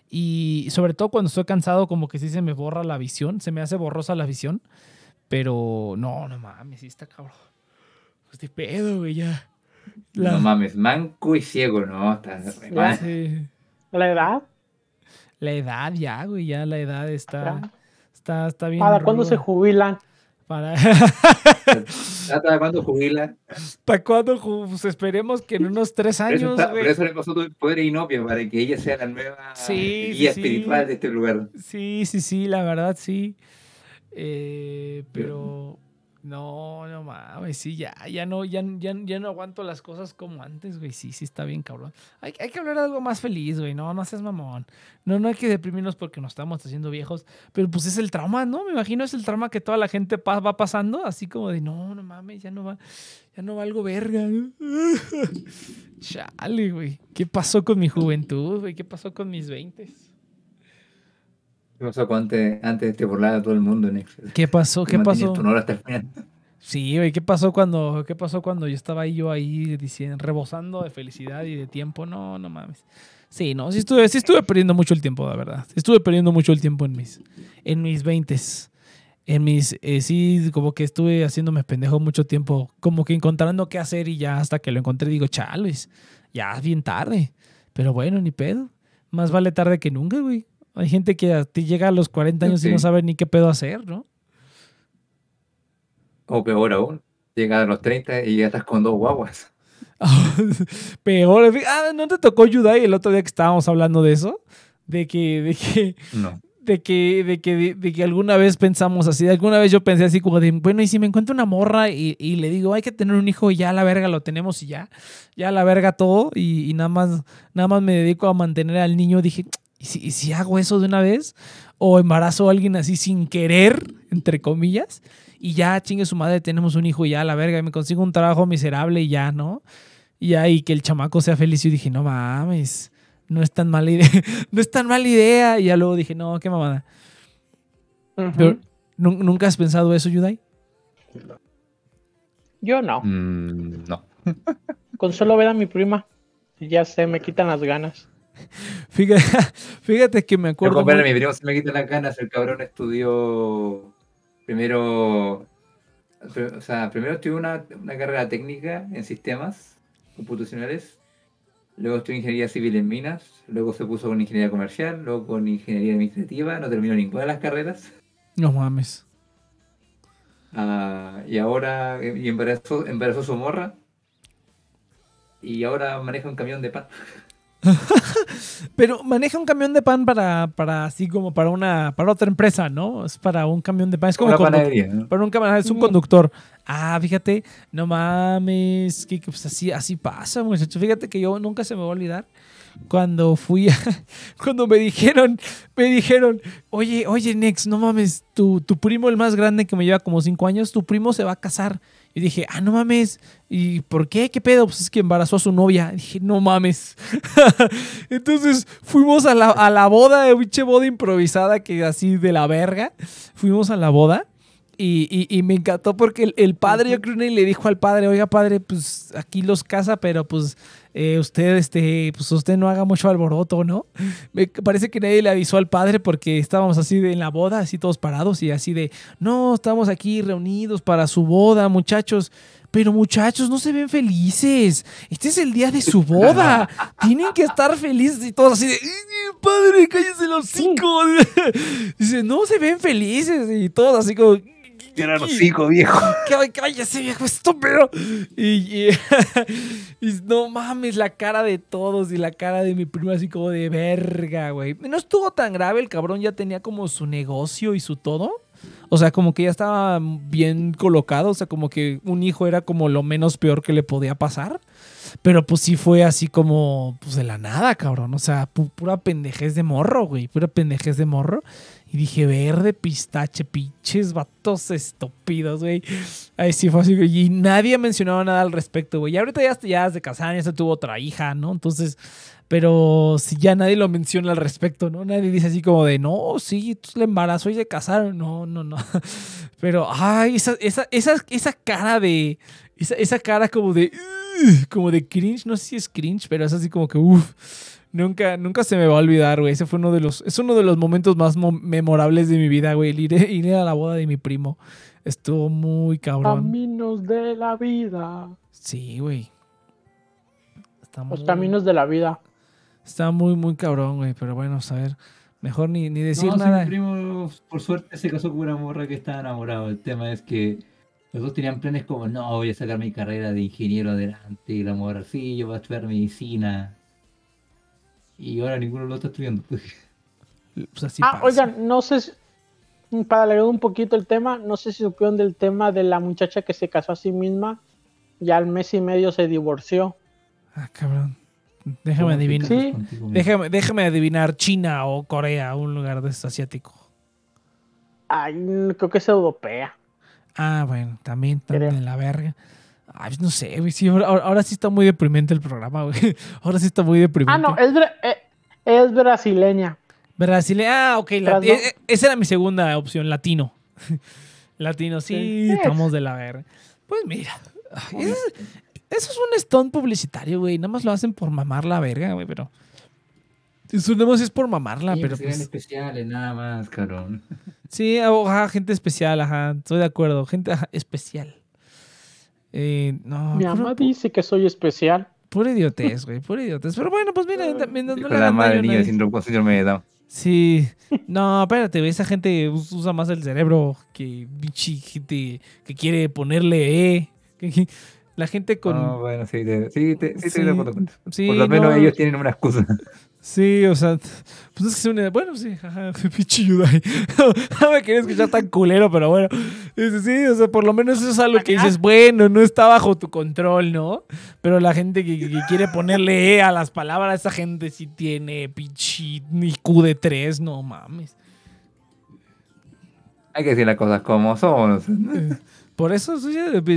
Y sobre todo cuando estoy cansado, como que sí se me borra la visión, se me hace borrosa la visión. Pero no, no mames, sí está cabrón. Pues de pedo, güey, ya. La- No mames, manco y ciego, no, está sí. La edad, La edad ya, güey, ya la edad está, está, está bien. ¿para cuándo se jubilan? Para... ¿Hasta cuándo jubila? ¿Para cuándo? Pues esperemos que en unos tres años, por güey. eso le pasó todo el poder a Inopia, para que ella sea la nueva Sí, guía sí. espiritual de este lugar. Sí, sí, sí, la verdad sí. Eh, pero no, no mames, sí, ya, ya no, ya, ya, ya no aguanto las cosas como antes, güey. Sí, sí está bien, cabrón. Hay, hay que hablar de algo más feliz, güey. No, no seas mamón. No, no hay que deprimirnos porque nos estamos haciendo viejos. Pero pues es el trauma, ¿no? Me imagino es el trauma que toda la gente pa- va pasando, así como de no, no mames, ya no va, ya no valgo verga. Chale, güey. ¿Qué pasó con mi juventud, güey? ¿Qué pasó con mis veintes? ¿Qué pasó cuando antes, antes te burlaba todo el mundo en Excel? ¿Qué pasó? ¿Qué pasó? hasta el final. Sí, güey, ¿qué pasó cuando, qué pasó cuando yo estaba ahí, yo ahí diciendo, rebosando de felicidad y de tiempo? No, no mames. Sí, no, sí estuve, sí estuve perdiendo mucho el tiempo, la verdad. Estuve perdiendo mucho el tiempo en mis, en mis veintes. En mis, eh, sí, como que estuve haciéndome pendejo mucho tiempo, como que encontrando qué hacer y ya hasta que lo encontré digo, chales, ya es bien tarde. Pero bueno, ni pedo. Más vale tarde que nunca, güey. Hay gente que a ti llega a los 40 años y no sabe ni qué pedo hacer, ¿no? O peor aún, llegas a los 30 y ya estás con dos guaguas. Peor. Ah, ¿no te tocó Yudai el otro día que estábamos hablando de eso? De que, de que, No. de que, de que, de, de que alguna vez pensamos así, de alguna vez yo pensé así como de, bueno, y si me encuentro una morra y, y le digo, hay que tener un hijo y ya a la verga lo tenemos y ya, ya a la verga todo y, y nada más, nada más me dedico a mantener al niño, dije, ¿y si, y si hago eso de una vez? O embarazo a alguien así sin querer, entre comillas, y ya chingue su madre, tenemos un hijo y ya a la verga, y me consigo un trabajo miserable y ya, ¿no? Y ahí que el chamaco sea feliz. Y yo dije, no mames, no es tan mala idea. no es tan mala idea. Y ya luego dije, no, qué mamada. Ujú. Pero, ¿nu- ¿Nunca has pensado eso, Yudai? Yo no. Mm, no. Con solo ver a mi prima, ya se me quitan las ganas. Fíjate, fíjate que me acuerdo. mi primo se me quitan las ganas. El cabrón estudió primero. O sea, primero estudió una, una carrera técnica en sistemas computacionales. Luego estudió ingeniería civil en minas. Luego se puso con ingeniería comercial. Luego con ingeniería administrativa. No terminó ninguna de las carreras. No mames. Ah, y ahora eh, y embarazó, embarazó su morra. Y ahora maneja un camión de pan. Pero maneja un camión de pan para, para así como para una, para otra empresa, ¿no? Es para un camión de pan. Es como Una conduc- panadería. ¿no? para un camión, es un conductor. Ah, fíjate, no mames, que, pues así, así pasa, muchacho. Fíjate que yo nunca se me va a olvidar cuando fui a, cuando me dijeron, me dijeron, oye, oye, Nex, no mames, tu, tu primo, el más grande que me lleva como cinco años, tu primo se va a casar. Y dije, ah, no mames. ¿Y por qué? ¿Qué pedo? Pues es que embarazó a su novia. Y dije, no mames. Entonces fuimos a la, a la boda, pinche boda improvisada que así de la verga. Fuimos a la boda. Y, y, y, me encantó porque el, el padre, yo creo que le dijo al padre, oiga padre, pues aquí los casa, pero pues eh, usted, este, pues usted no haga mucho alboroto, ¿no? Me parece que nadie le avisó al padre porque estábamos así de, en la boda, así todos parados y así de, no, estamos aquí reunidos para su boda, muchachos. Pero muchachos, no se ven felices. Este es el día de su boda. Tienen que estar felices y todos así de, padre, cállese los cinco. Dice, no se ven felices y todos así como era hocico, viejo. Cállese, viejo estúpido. Y, y, y, no mames, la cara de todos y la cara de mi primo así como de verga, güey. No estuvo tan grave, el cabrón ya tenía como su negocio y su todo. O sea, como que ya estaba bien colocado. O sea, como que un hijo era como lo menos peor que le podía pasar. Pero pues sí fue así como, pues de la nada, cabrón. O sea, pu pura pendejez de morro, güey. Pura pendejez de morro. Y dije, verde, pistache, pinches vatos estúpidos, güey. Ahí sí fue así. Y nadie mencionaba nada al respecto, güey. Y ahorita ya, ya se casaron, ya tuvo otra hija, ¿no? Entonces, pero si ya nadie lo menciona al respecto, ¿no? Nadie dice así como de, no, sí, le embarazó y se casaron. No, no, no. Pero, ay, esa, esa, esa, esa cara de. Esa, esa cara como de. Como de cringe. No sé si es cringe, pero es así como que, uff. Nunca, nunca se me va a olvidar, güey. Ese fue uno de los, es uno de los momentos más memorables de mi vida, güey. Ir, ir, a la boda de mi primo. Estuvo muy cabrón. Caminos de la vida. Sí, güey. Los caminos de la vida. Está muy, muy cabrón, güey. Pero bueno, a ver. Mejor ni, ni decir no, nada. Mi primo, por suerte, se casó con una morra que estaba enamorado. El tema es que los dos tenían planes como, no, voy a sacar mi carrera de ingeniero adelante. Y la morra, sí, yo voy a estudiar medicina. Y ahora ninguno lo está estudiando. Pues así ah, pasa. oigan, no sé si, para alargar un poquito el tema, no sé si supieron del tema de la muchacha que se casó a sí misma y al mes y medio se divorció. Ah, cabrón. Déjame adivinar. Sí. Déjame, déjame adivinar China o Corea, un lugar de este asiático. Ay, creo que es europea. Ah, bueno, también, también en la verga. Ay, no sé, güey. Sí, ahora, ahora, sí está muy deprimente el programa, güey. Ahora sí está muy deprimente. Ah, no, es, es brasileña. Brasileña. Ah, ok. La, e, esa era mi segunda opción, latino. latino, sí, sí, estamos de la verga. Pues mira. Eso, es, eso es un stunt publicitario, güey. Nada más lo hacen por mamar la verga, güey, pero. Eso nada más es por mamarla, sí, pero. Pues... especiales, nada más, carón. Sí, ajá, gente especial, ajá. Estoy de acuerdo. Gente ajá, especial. Eh, no, Mi mamá dice que soy especial. Pura idiotez, güey, pura idiotez. Pero bueno, pues mira, mientras no la madre niña síndrome de Down. Sí. No, espérate, esa gente usa más el cerebro que bichi gente que quiere ponerle E. La gente con. No, bueno, sí, te, sí, te, sí, sí, te sí, Por lo menos no, ellos tienen una excusa. Sí, o sea, pues es que se une. Bueno, sí, jaja, pinche Yudai. no me quería escuchar tan culero, pero bueno. Sí, o sea, por lo menos eso es algo que dices, bueno, no está bajo tu control, ¿no? Pero la gente que, que quiere ponerle E a las palabras, esa gente sí tiene pinche IQ de 3, no mames. Hay que decir las cosas como son. Por eso,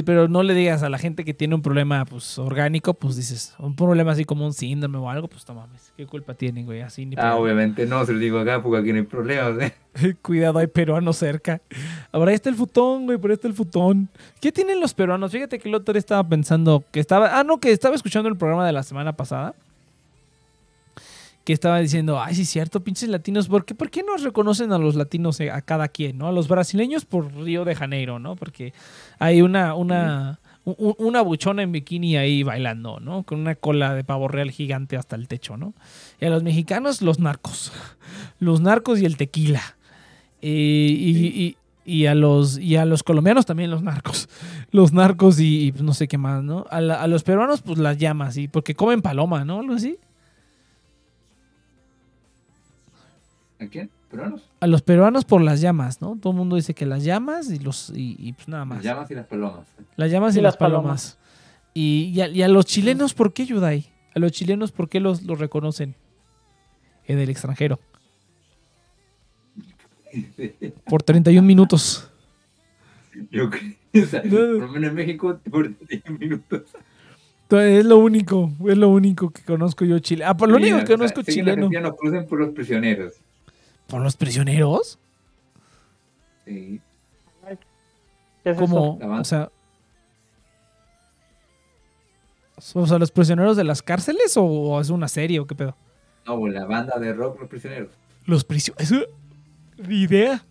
pero no le digas a la gente que tiene un problema pues orgánico, pues dices, un problema así como un síndrome o algo, pues no mames, ¿qué culpa tienen, güey? Así ni Ah, obviamente no, se lo digo acá porque aquí no hay problemas, ¿eh? Cuidado, hay peruanos cerca. Ahora ahí está el futón, güey, por ahí está el futón. ¿Qué tienen los peruanos? Fíjate que el otro día estaba pensando que estaba, ah, no, que estaba escuchando el programa de la semana pasada. Que estaba diciendo, ay, sí, cierto, pinches latinos, ¿por qué, ¿por qué no reconocen a los latinos a cada quien, no? A los brasileños por Río de Janeiro, ¿no? Porque hay una, una, un, una buchona en bikini ahí bailando, ¿no? Con una cola de pavo real gigante hasta el techo, ¿no? Y a los mexicanos, los narcos. Los narcos y el tequila. Eh, y, y, y, a los, y a los colombianos también los narcos. Los narcos y, y no sé qué más, ¿no? A, la, a, los peruanos, pues las llamas, y porque comen paloma, ¿no? Algo así. ¿A quién? ¿Peruanos? A los peruanos por las llamas, ¿no? Todo el mundo dice que las llamas y los y, y pues nada más. Las llamas y las palomas. Las llamas y, Y las las palomas. palomas. Y, y a, y a los chilenos, ¿por qué Yudai? A los chilenos, ¿por qué los, los reconocen en el extranjero? Por 31 minutos. Yo creo, o sea, por lo menos en México, por 10 minutos. Entonces, Es lo único, es lo único que conozco yo chile. Ah, por lo único que o sea, conozco que los chileno. argentinos nos conocen por los prisioneros. ¿Por los prisioneros? Sí. ¿Qué es ¿Cómo? O sea. O sea, ¿los prisioneros de las cárceles o, o es una serie o qué pedo? No, la banda de rock, los prisioneros. Los prisioneros. Eso. Ni idea.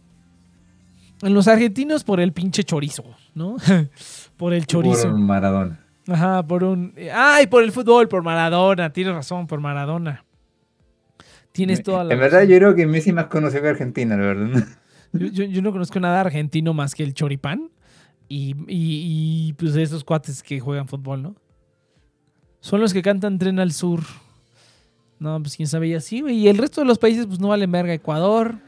En los argentinos por el pinche chorizo, ¿no? por el chorizo. Por Maradona. Ajá, por un. Ay, por el fútbol, por Maradona. Tienes razón, por Maradona. Tienes toda la. En verdad, razón. yo creo que Messi más conoce que Argentina, la verdad. Yo, yo- yo no conozco nada argentino más que el choripán y, y- y, pues esos cuates que juegan fútbol, ¿no? Son los que cantan Tren al Sur. No, pues quién sabe, y así, güey. Y el resto de los países, pues no valen verga. Ecuador,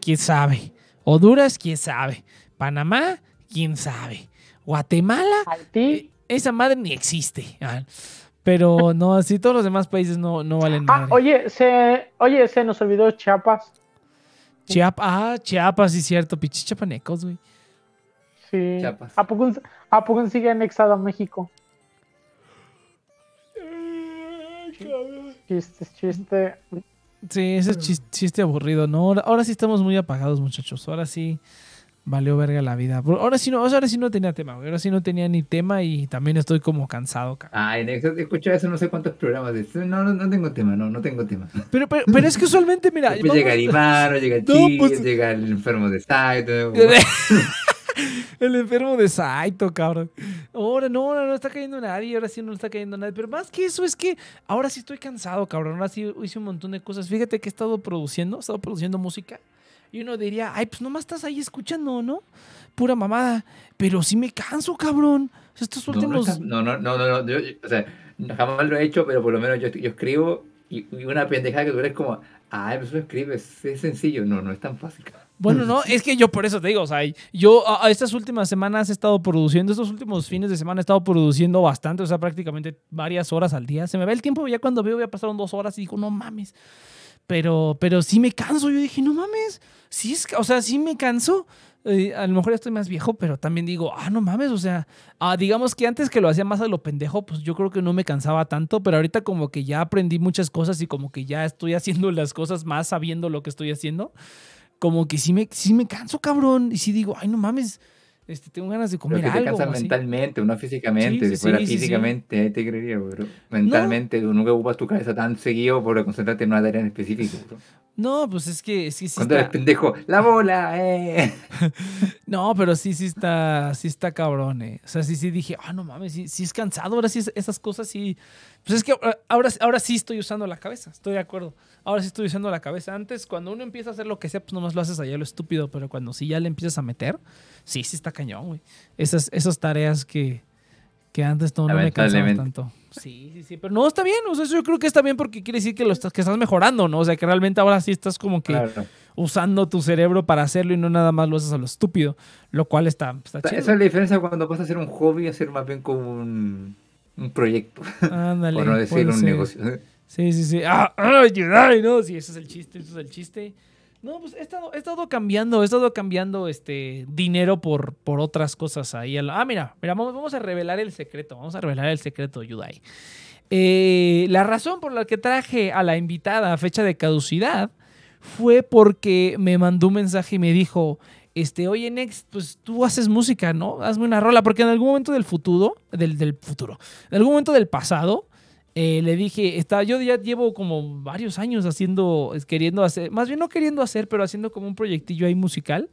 quién sabe. Honduras, quién sabe. Panamá, quién sabe. Guatemala, Haití. esa madre ni existe. Ah, Pero no, así todos los demás países no, no valen Ah, madre. oye, se, oye, se nos olvidó Chiapas. Chiapas, ah, Chiapas, sí, cierto. Pichis chapanecos, güey. Sí. Chiapas. ¿A poco, ¿A poco sigue anexado a México? Chiste, chiste. Sí, ese es chis- chiste aburrido, ¿no? Ahora, ahora sí estamos muy apagados, muchachos. Ahora sí valió verga la vida. Ahora sí no, ahora sí no tenía tema, güey. Ahora sí no tenía ni tema y también estoy como cansado, cabrón. Ay, escuchado eso no sé cuántos programas. De... No, no, no tengo tema, no, no tengo tema. Pero, pero, pero es que usualmente, mira. Después vamos- llega Arimaro, llega No, Chile, pues- llega el enfermo de Saito. El enfermo de Saito, cabrón. Ahora no, no, no está cayendo nadie, ahora sí no está cayendo nadie. Pero más que eso es que ahora sí estoy cansado, cabrón. Ahora sí hice un montón de cosas. Fíjate que he estado produciendo, he estado produciendo música. Y uno diría, ay, pues nomás estás ahí escuchando, ¿no? Pura mamada. Pero sí me canso, cabrón. Estos No, no, últimos... no, no, no, no, no, yo- yo- o sea, jamás lo he hecho, pero por lo menos yo, yo escribo y, y una pendejada que tú eres como, ay, pues lo escribes, es sencillo. No, no es tan fácil. Bueno, no, es que yo por eso te digo, o sea, yo a, a estas últimas semanas he estado produciendo, estos últimos fines de semana he estado produciendo bastante, o sea, prácticamente varias horas al día. Se me va el tiempo ya cuando veo, ya pasaron dos horas y digo, no mames. Pero, pero sí me canso. Yo dije, no mames, sí es, o sea, sí me canso. Eh, a lo mejor ya estoy más viejo, pero también digo, ah, no mames, o sea, ah, digamos que antes que lo hacía más a lo pendejo, pues yo creo que no me cansaba tanto, pero ahorita como que ya aprendí muchas cosas y como que ya estoy haciendo las cosas más sabiendo lo que estoy haciendo como que sí me, sí me canso, cabrón. Y sí digo, ay, no mames, este, tengo ganas de Pero comer que te algo. así. mentalmente, no físicamente. Sí, si sí, fuera sí, sí, sí. físicamente, ahí te creería, pero mentalmente tú nunca ocupas tu cabeza tan seguido por concentrarte en una tarea en específico. bro. No, pues es que sí, sí Cuando eres está. pendejo, la bola, eh. No, pero sí, sí está, sí está cabrón, eh. O sea, sí, sí dije, ah, no mames, sí, sí es cansado. Ahora sí, es- esas cosas sí. Pues es que ahora, ahora, ahora sí estoy usando la cabeza, estoy de acuerdo. Ahora sí estoy usando la cabeza. Antes, cuando uno empieza a hacer lo que sea, pues nomás lo haces allá lo estúpido, pero cuando sí ya le empiezas a meter, sí, sí está cañón, güey. Esas, esas tareas que, que antes no, no me cansaban tanto. Sí, sí, sí, pero no, está bien, o sea, yo creo que está bien porque quiere decir que, lo estás, que estás mejorando, ¿no? O sea, que realmente ahora sí estás como que Claro. usando tu cerebro para hacerlo y no nada más lo haces a lo estúpido, lo cual está, está Esa chido. es la diferencia cuando vas a hacer un hobby, hacer más bien como un, un proyecto, Ándale, por no decir un ser. negocio. Sí, sí, sí. Ah, ah, ayudar, ¿no? Sí, ese es el chiste, ese es el chiste. No, pues he estado, he estado cambiando, he estado cambiando este dinero por, por otras cosas ahí. Ah, mira, mira, vamos, a revelar el secreto, vamos a revelar el secreto, Yudai. Eh, la razón por la que traje a la invitada a fecha de caducidad fue porque me mandó un mensaje y me dijo, este, oye, Next, pues tú haces música, ¿no? Hazme una rola, porque en algún momento del futuro, del, del futuro, en algún momento del pasado, eh, le dije, está, yo ya llevo como varios años haciendo, queriendo hacer, más bien no queriendo hacer, pero haciendo como un proyectillo ahí musical.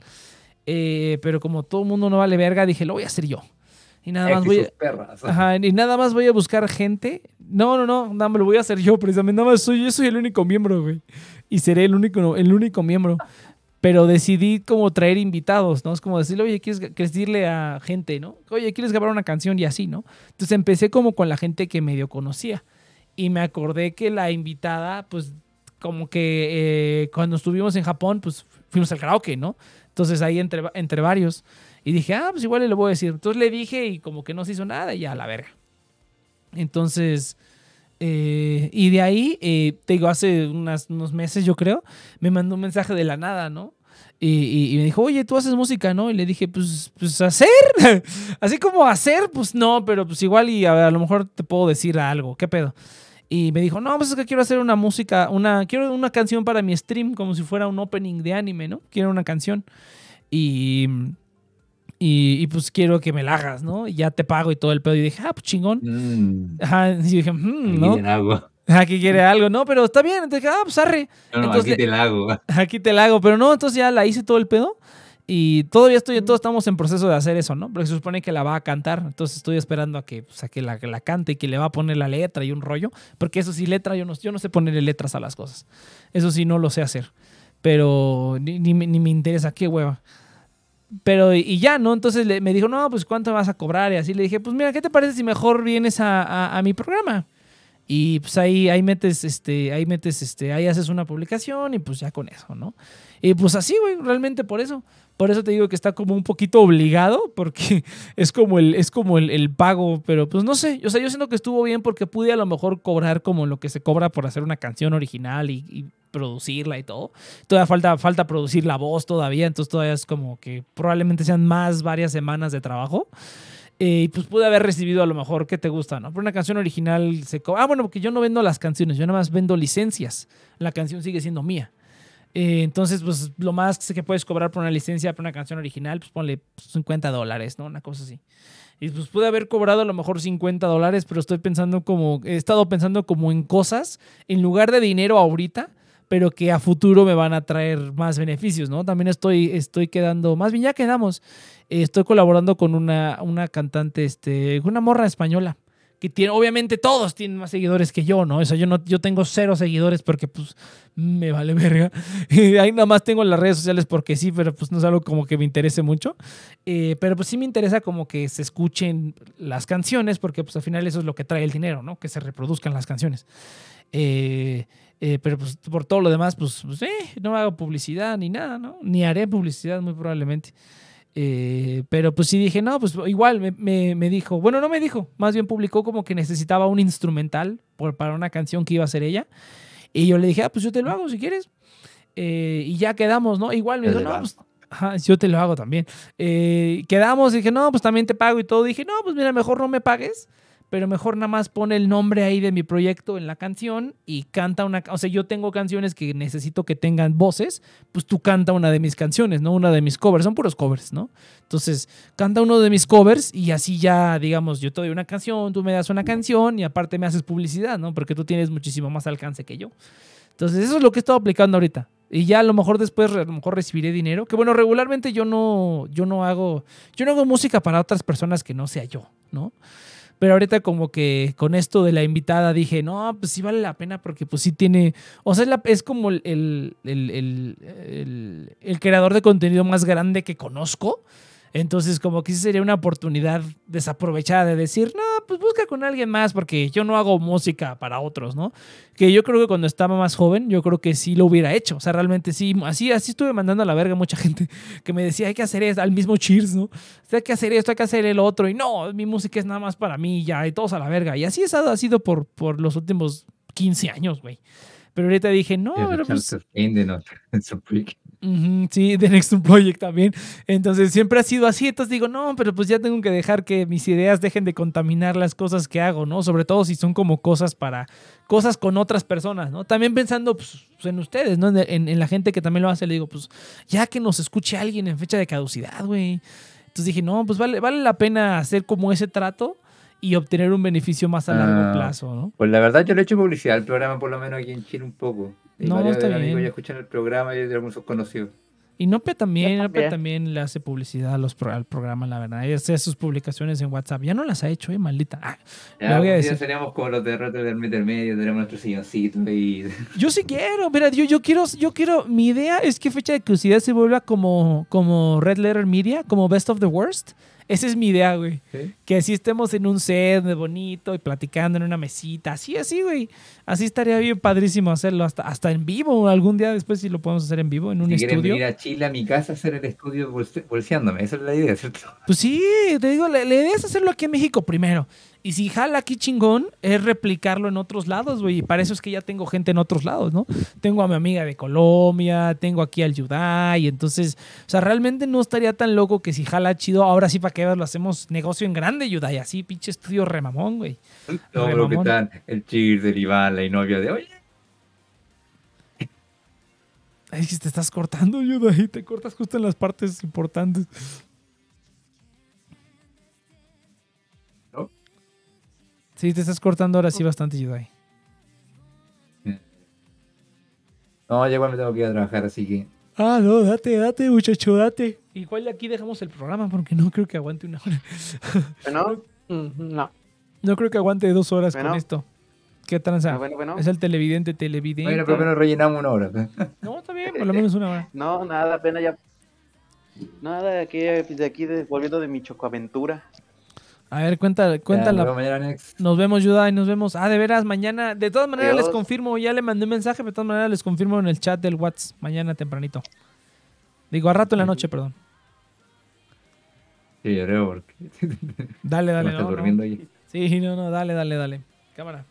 Eh, pero como todo el mundo no vale verga, dije, lo voy a hacer yo. Y nada más voy a. Ajá, y nada más voy a buscar gente. No, no, no, nada, me lo voy a hacer yo, precisamente. Nada más soy, yo soy el único miembro, güey. Y seré el único, el único miembro. Pero decidí como traer invitados, ¿no? Es como decirle, oye, ¿quieres, quieres decirle a gente, ¿no? Oye, ¿quieres grabar una canción? Y así, ¿no? Entonces empecé como con la gente que medio conocía. Y me acordé que la invitada, pues, como que eh, cuando estuvimos en Japón, pues fuimos al karaoke, ¿no? Entonces ahí entre, entre varios. Y dije, ah, pues igual le voy a decir. Entonces le dije y como que no se hizo nada y ya, la verga. Entonces, eh, y de ahí, eh, te digo, hace unos meses yo creo, me mandó un mensaje de la nada, ¿no? Y, me dijo, oye, tú haces música, ¿no? Y le dije, pues, pues hacer. Así como hacer, pues no, pero pues igual y a, a, lo mejor te puedo decir algo. ¿Qué pedo? Y me dijo, no, pues es que quiero hacer una música, una, quiero una canción para mi stream, como si fuera un opening de anime, ¿no? Quiero una canción. Y, y, pues quiero que me la hagas, ¿no? Y ya te pago y todo el pedo. Y dije, ah, pues chingón. Mm. Ajá, y dije, mmm, ¿no? Aquí quiere algo, ¿no? Pero está bien. Entonces, ah, pues arre. No, aquí te la hago. Aquí te la hago. Pero no, entonces ya la hice todo el pedo. Y todavía estoy, todos estamos en proceso de hacer eso, ¿no? Porque se supone que la va a cantar. Entonces estoy esperando a que, pues, que, la, la, cante y que le va a poner la letra y un rollo. Porque eso sí, letra, yo no, yo no sé ponerle letras a las cosas. Eso sí, no lo sé hacer. Pero ni, ni, me interesa, qué hueva. Pero, y ya, ¿no? Entonces le, me dijo, no, pues ¿cuánto vas a cobrar? Y así le dije, pues mira, ¿qué te parece si mejor vienes a, a, a mi programa? Y pues ahí, ahí metes, este, ahí metes, este, ahí haces una publicación y pues ya con eso, ¿no? Y pues así, güey, realmente por eso. Por eso te digo que está como un poquito obligado, porque es como el, es como el, pago, pero pues no sé. O sea, yo siento que estuvo bien porque pude a lo mejor cobrar como lo que se cobra por hacer una canción original y, producirla y todo. Todavía falta, falta producir la voz todavía, entonces todavía es como que probablemente sean más varias semanas de trabajo. Eh, y pues pude haber recibido a lo mejor que te gusta, ¿no? Pero una canción original se. Ah, bueno, porque yo no vendo las canciones, yo nada más vendo licencias. La canción sigue siendo mía. Eh, entonces, pues lo más que puedes cobrar por una licencia para una canción original, pues ponle 50 dólares, ¿no? Una cosa así. Y pues pude haber cobrado a lo mejor 50 dólares, pero estoy pensando como, he estado pensando como en cosas, en lugar de dinero ahorita, pero que a futuro me van a traer más beneficios, ¿no? También estoy, estoy quedando, más bien ya quedamos, estoy colaborando con una, una cantante, este, una morra española que tiene, obviamente todos tienen más seguidores que yo, ¿no? O sea, yo, no, yo tengo cero seguidores porque pues me vale verga. Ahí nada más tengo las redes sociales porque sí, pero pues no es algo como que me interese mucho. Eh, pero pues sí me interesa como que se escuchen las canciones porque pues al final eso es lo que trae el dinero, ¿no? Que se reproduzcan las canciones. Eh, eh, pero pues por todo lo demás, pues, pues no hago publicidad ni nada, ¿no? Ni haré publicidad muy probablemente. Eh, pero pues sí dije, no, pues igual me, me, dijo, bueno, no me dijo, más bien publicó como que necesitaba un instrumental por, para una canción que iba a hacer ella. Y yo le dije, ah, pues yo te lo hago si quieres. Eh, y ya quedamos, ¿no? Igual me dijo, no, pues yo te lo hago también. Eh, quedamos, dije, no, pues también te pago y todo. Dije, no, pues mira, mejor no me pagues pero mejor nada más pone el nombre ahí de mi proyecto en la canción y canta una, o sea, yo tengo canciones que necesito que tengan voces, pues tú canta una de mis canciones, ¿no? Una de mis covers, son puros covers, ¿no? Entonces, canta uno de mis covers y así ya, digamos, yo te doy una canción, tú me das una canción y aparte me haces publicidad, ¿no? Porque tú tienes muchísimo más alcance que yo. Entonces, eso es lo que he estado aplicando ahorita. Y ya a lo mejor después a lo mejor recibiré dinero. Que bueno, regularmente yo no, yo no hago, yo no hago música para otras personas que no sea yo, ¿no? Pero ahorita como que con esto de la invitada dije, no, pues sí vale la pena porque pues sí tiene, o sea, es, como el, el, el, creador de contenido más grande que conozco. Entonces, como que sí sería una oportunidad desaprovechada de decir, no, pues busca con alguien más, porque yo no hago música para otros, ¿no? Que yo creo que cuando estaba más joven, yo creo que sí lo hubiera hecho. O sea, realmente sí, así, así estuve mandando a la verga a mucha gente que me decía, hay que hacer esto, al mismo Cheers, ¿no? hay que hacer esto, hay que hacer el otro, y no, mi música es nada más para mí, ya, y todos a la verga. Y así ha sido por, por los últimos 15 años, güey. Pero ahorita dije, no, pero pues... sí, The Next Project también. Entonces siempre ha sido así. Entonces digo, no, pero pues ya tengo que dejar que mis ideas dejen de contaminar las cosas que hago, ¿no? Sobre todo si son como cosas para, cosas con otras personas, ¿no? También pensando pues, en ustedes, ¿no? En, en, la gente que también lo hace, le digo, pues ya que nos escuche alguien en fecha de caducidad, güey. Entonces dije, no, pues vale, vale la pena hacer como ese trato y obtener un beneficio más a largo ah, plazo, ¿no? Pues la verdad yo le he hecho publicidad al programa, por lo menos aquí en Chile un poco. Y no, está bien. ya escuchan el programa y de algunos conocidos. Y Nope también, Nope también le hace publicidad a los al programa, la verdad. Ella hace sus publicaciones en WhatsApp. Ya no las ha hecho, eh, maldita. Ah, ya, voy a decir. seríamos como los de del medio, tenemos nuestro silloncito y... Yo sí quiero, mira, yo, yo quiero, yo quiero, mi idea es que Fecha de Curiosidad se vuelva como, como Red Letter Media, como Best of the Worst Esa es mi idea, güey. ¿Sí? Que así estemos en un set de bonito y platicando en una mesita. Así, así, güey. Así estaría bien padrísimo hacerlo hasta, hasta en vivo. Algún día después si lo podemos hacer en vivo, en un Si quieren estudio. venir a Chile, a mi casa, a hacer el estudio bolse- bolseándome. Esa es la idea, ¿cierto? Pues sí, te digo, la, la idea es hacerlo aquí en México primero. Y si jala aquí chingón, es replicarlo en otros lados, güey. Y para eso es que ya tengo gente en otros lados, ¿no? Tengo a mi amiga de Colombia, tengo aquí al Yudai. Entonces, o sea, realmente no estaría tan loco que si jala chido, ahora sí para que lo hacemos negocio en grande, Yudai. Así, pinche estudio remamón, güey. Todo Re lo que están, el cheer del Iván, la novia de hoy. Ay, que te estás cortando, Yudai. Te cortas justo en las partes importantes. Sí, te estás cortando ahora sí bastante, Yudai. No, ya igual me tengo que ir a trabajar, así que. Ah, no, date, date, muchacho, date. Igual aquí dejamos el programa porque no creo que aguante una hora. Bueno, mm, no. No creo que aguante dos horas Bueno. con esto. ¿Qué tranza? Ah, bueno, bueno. Es el televidente, televidente. Bueno, pero menos rellenamos una hora. No, está bien, por lo menos una hora. No, nada, apenas ya. Nada, aquí, de aquí, de- volviendo de mi chocoaventura. A ver, cuenta, Ya, cuéntala. nos vemos mañana, next. Nos vemos, Yudai, nos vemos. Ah, de veras, mañana. De todas maneras les confirmo, ya le mandé un mensaje, pero de todas maneras les confirmo en el chat del WhatsApp mañana tempranito. Digo, a rato en la noche, perdón. Sí, yo creo, porque. Dale, dale. no, durmiendo ahí. Sí, no, no, dale, dale, dale. Cámara.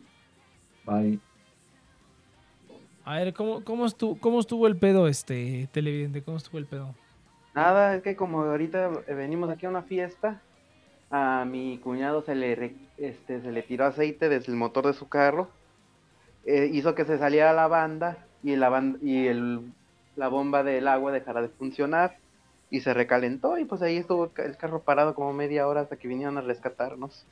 Bye. A ver, ¿cómo, cómo, estuvo, cómo estuvo el pedo, este televidente? ¿Cómo estuvo el pedo? Nada, es que como ahorita venimos aquí a una fiesta, a mi cuñado se le, este, se le tiró aceite desde el motor de su carro, eh, hizo que se saliera la banda y, la, ban- y el, la bomba del agua dejara de funcionar y se recalentó y pues ahí estuvo el carro parado como media hora hasta que vinieron a rescatarnos.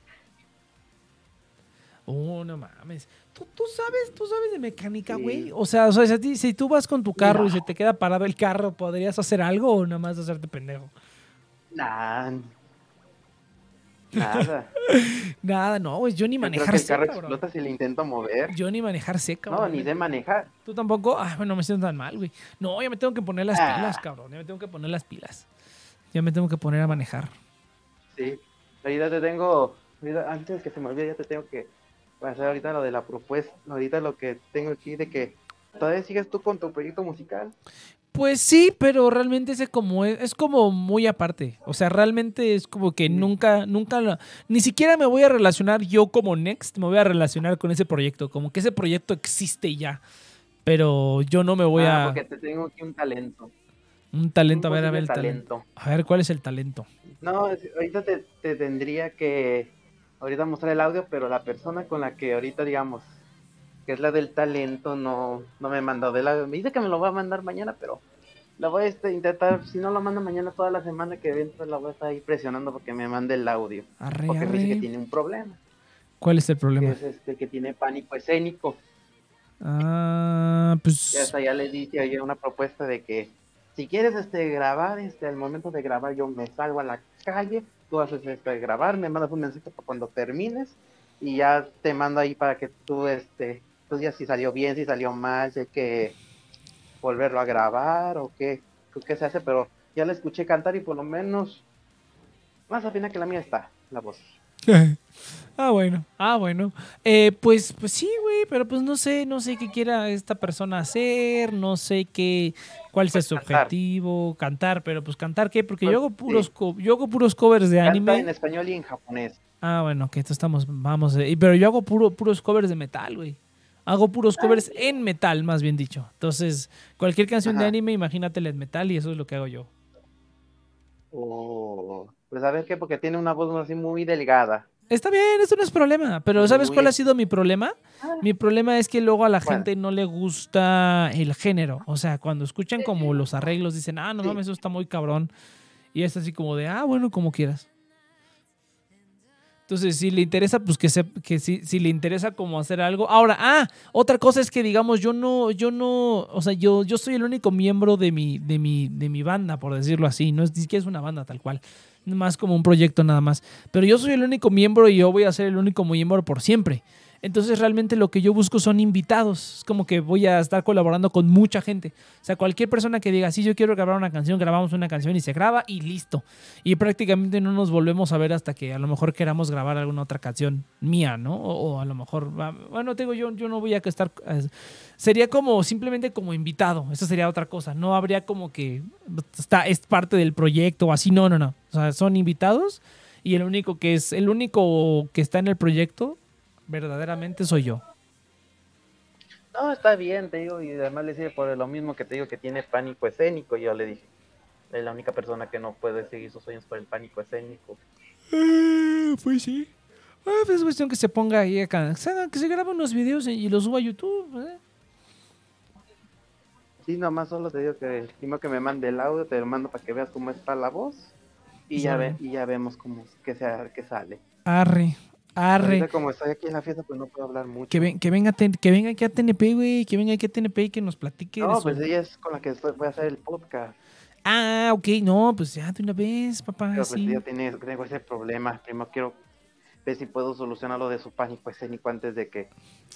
Oh, no mames. ¿Tú, tú sabes, tú sabes de mecánica, Sí. güey? O sea, o sea, si, si tú vas con tu carro y se te queda parado el carro, ¿podrías hacer algo o nada más hacerte pendejo? Nah, nada. Nada, no, güey. Yo ni Yo creo manejar que el sé, carro explota si le intento mover. Yo ni manejar sé, No, ni de manejar. ¿Tú tampoco? Ah, bueno, me siento tan mal, güey. No, ya me tengo que poner las Ah. pilas, cabrón. Ya me tengo que poner las pilas. Ya me tengo que poner a manejar. Sí, ahorita te tengo, antes que se me olvide, ya te tengo que hacer ahorita lo de la propuesta, ahorita lo que tengo aquí de que todavía sigues tú con tu proyecto musical. Pues sí, pero realmente ese como es, es como muy aparte. O sea, realmente es como que nunca, nunca, la- ni siquiera me voy a relacionar yo como Next, me voy a relacionar con ese proyecto. Como que ese proyecto existe ya. Pero yo no me voy Ah, a... porque te tengo aquí un talento. Un talento, a ver, a ver el posible talento. A ver, ¿cuál es el talento? No, es- ahorita te, te tendría que ahorita mostrar el audio, pero la persona con la que ahorita digamos que es la del talento no, no me mandó del audio. Me dice que me lo va a mandar mañana, pero la voy a este, intentar, si no lo manda mañana toda la semana que viene, pues la voy a estar ahí presionando porque me mande el audio. Arre, Porque me dice que tiene un problema, ¿Cuál es el que problema? es este que tiene pánico escénico. Ah, pues... Y hasta ya le dije oye, una propuesta de que si quieres este grabar, este al momento de grabar yo me salgo a la calle, tú haces este grabar, me mandas un mensaje para cuando termines y ya te mando ahí para que tú este tú digas si salió bien, si salió mal, si hay que volverlo a grabar o qué, qué se hace, pero ya la escuché cantar y por lo menos más afina que la mía está la voz. ah, bueno. Ah, bueno. Eh, pues, pues sí, güey, pero pues no sé, no sé qué quiera esta persona hacer, no sé qué, cuál sea Pues su cantar. objetivo, cantar, pero pues cantar qué, porque Pues, yo hago puros, sí. co- yo hago puros covers de Canta anime. en español y en japonés. Ah, bueno, que esto estamos, vamos, eh, pero yo hago puro, puros covers de metal, güey. Hago puros covers en metal, más bien dicho. Entonces, cualquier canción de anime, imagínatela en metal y eso es lo que hago yo. O pues a ver qué, porque tiene una voz así muy delgada. Está bien, eso no es problema. Pero ¿sabes Muy cuál ha sido mi problema? Ah. Mi problema es que luego a la gente no le gusta el género. O sea, cuando escuchan como los arreglos, dicen, ah, no Sí. mames, eso está muy cabrón. Y es así como de, ah, bueno, como quieras. Entonces, si le interesa, pues que se, que si, si le interesa como hacer algo. Ahora, ah, otra cosa es que digamos, yo no, yo no, o sea, yo, yo soy el único miembro de mi, de mi, de mi banda, por decirlo así. No es ni siquiera es una banda tal cual. Más como un proyecto nada más. Pero yo soy el único miembro y yo voy a ser el único miembro por siempre. Entonces realmente lo que yo busco son invitados. Es como que voy a estar colaborando con mucha gente. O sea, cualquier persona que diga, sí, yo quiero grabar una canción, grabamos una canción y se graba y listo. Y prácticamente no nos volvemos a ver hasta que a lo mejor queramos grabar alguna otra canción mía, ¿no? O, o a lo mejor, ah, bueno, te digo, yo, yo no voy a estar... eh, Sería como simplemente como invitado. Eso sería otra cosa. No habría como que está, es parte del proyecto o así. No, no, no. O sea, son invitados y el único que es, el único que está en el proyecto verdaderamente soy yo. No, está bien, te digo, y además le sigue por lo mismo que te digo que tiene pánico escénico. Y yo le dije, es la única persona que no puede seguir sus sueños por el pánico escénico. pues sí. Ah, pues es cuestión que se ponga ahí acá. Que se grabe unos videos y los suba a YouTube. ¿eh? Sí, nomás solo te digo que primero que me mande el audio, te lo mando para que veas cómo está la voz. Y Sí. ya, ve, y ya vemos cómo que, sea, que sale. Arre, arre. Ahorita como estoy aquí en la fiesta, pues no puedo hablar mucho. Que, ven- que, venga, que venga aquí a TNP, güey. Que venga aquí a TNP y que nos platique. de No, su- pues ella es con la que después voy a hacer el podcast. Ah, ok, no, pues ya de una vez, papá. Pero pues sí. yo tiene, tengo ese problema. Primero quiero ver si puedo solucionar lo de su pánico escénico antes de que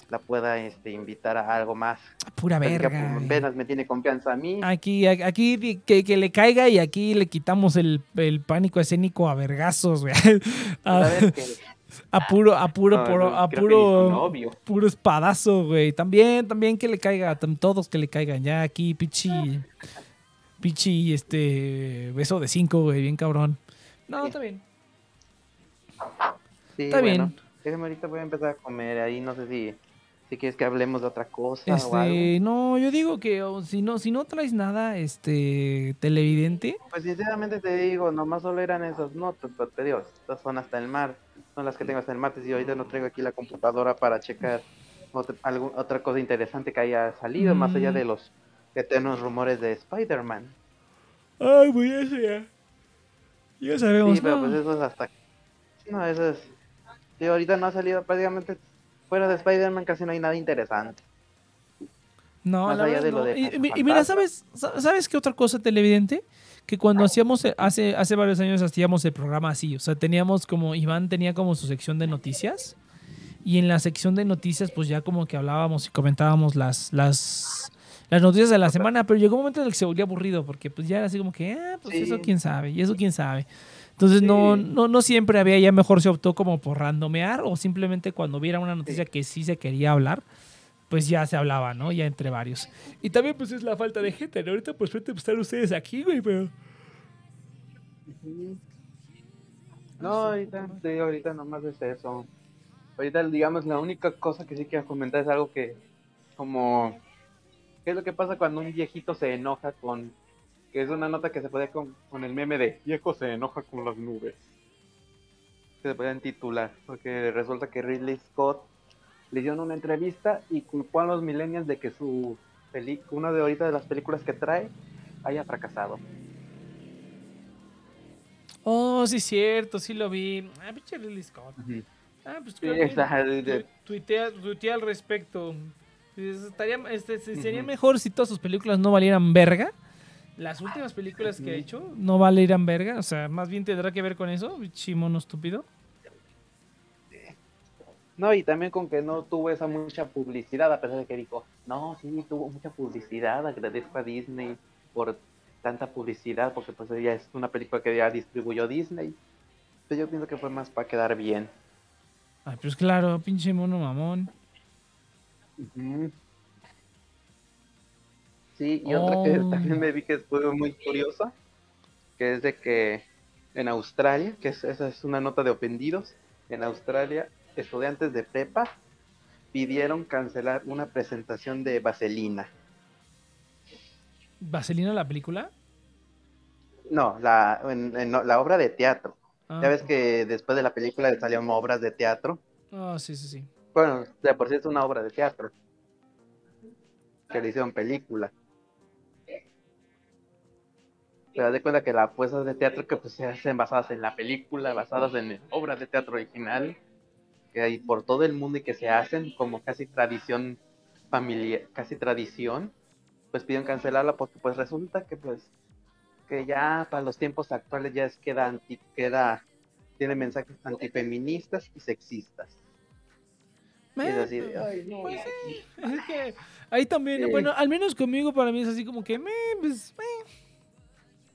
la pueda este, invitar a algo más. Pura Así que, verga. pues, güey. apenas me tiene confianza a mí. Aquí, aquí que, que le caiga y aquí le quitamos el, el pánico escénico a vergazos, güey. A, A ver, que, a puro, a puro, no, puro- no, a puro, novio. puro espadazo, güey. También, también que le caiga, todos que le caigan. Ya aquí, pichi, pichi, este, beso de cinco, güey, bien cabrón. No, Sí. está bien. Sí, Está bueno, bien. déjame ahorita voy a empezar a comer ahí, no sé si, si quieres que hablemos de otra cosa o algo. Este, no, yo digo que si no, si no traes nada, este, televidente, Pues sinceramente te digo, nomás solo eran esas notas, pero te digo, estas son hasta el mar, son las que tengo hasta el martes y ahorita no traigo aquí la computadora para checar otra, algún- otra cosa interesante que haya salido, más allá Mm. de los eternos rumores de Spider-Man. Ay, pues eso ya. Ya sabemos, Sí, pero ¿no? pues eso es hasta... No, eso es... Sí, ahorita no ha salido prácticamente... Fuera de Spider-Man casi no hay nada interesante. No, Más la allá de lo no. de Y, y mira, ¿sabes, sa- ¿sabes qué otra cosa televidente? Que cuando hacíamos, eh, hace, hace varios años hacíamos el programa así, o sea, teníamos como, Iván tenía como su sección de noticias, y en la sección de noticias pues ya como que hablábamos y comentábamos las, las, las noticias de la semana, pero llegó un momento en el que se volvía aburrido, porque pues ya era así como que, ah, pues Sí. eso quién sabe, y eso quién sabe. Entonces no, Sí. no, no siempre había, ya mejor se optó como por randomear, o simplemente cuando hubiera una noticia que sí se quería hablar, pues ya se hablaba, ¿no? Ya entre varios. Y también pues es la falta de gente, ¿no? Ahorita por suerte pues, están ustedes aquí, güey, pero... No, ahorita, digo, ahorita nomás es eso. Ahorita, digamos, la única cosa que sí quiero comentar es algo que, como, ¿qué es lo que pasa cuando un viejito se enoja con, que es una nota que se puede con, con el meme de viejo se enoja con las nubes? Que se pueden titular, porque resulta que Ridley Scott le hicieron una entrevista y culpó a los millennials de que su peli una de ahorita de las películas que trae haya fracasado. Oh, sí, cierto, sí lo vi. Ah, pinche Ridley Scott. Ah, pues Sí, que tuitea, tuitea al respecto. Es- Estaría, este, se- sería mejor si todas sus películas no valieran verga. Las últimas películas que ha hecho no valieran verga. O sea, más bien tendrá que ver con eso, chimono estúpido. No, y también con que no tuvo esa mucha publicidad, a pesar de que dijo, no, sí, tuvo mucha publicidad, agradezco a Disney por tanta publicidad, porque pues ya es una película que ya distribuyó Disney. Pero yo pienso que fue más para quedar bien. Ay, pues claro, pinche mono mamón. Sí, y otra que Oh. también me vi que fue muy curiosa, que es de que en Australia, que es, esa es una nota de ofendidos, en Australia, estudiantes de prepa pidieron cancelar una presentación de Vaselina. ¿Vaselina la película? No, la, en- en- no, la obra de teatro. Ah, Ya ves que después de la película salieron obras de teatro. Ah, sí, sí, sí. Bueno, de por sí es una obra de teatro. Que le hicieron película. Pero haz de cuenta que las puestas de teatro que pues se hacen basadas en la película, basadas en obras de teatro original, que hay por todo el mundo y que se hacen como casi tradición familiar, casi tradición, pues piden cancelarla porque pues resulta que pues que ya para los tiempos actuales ya es queda anti, queda tiene mensajes antifeministas y sexistas. Y es así de, ay, no. pues sí, es que ahí también, Sí. bueno, al menos conmigo para mí es así como que, pues.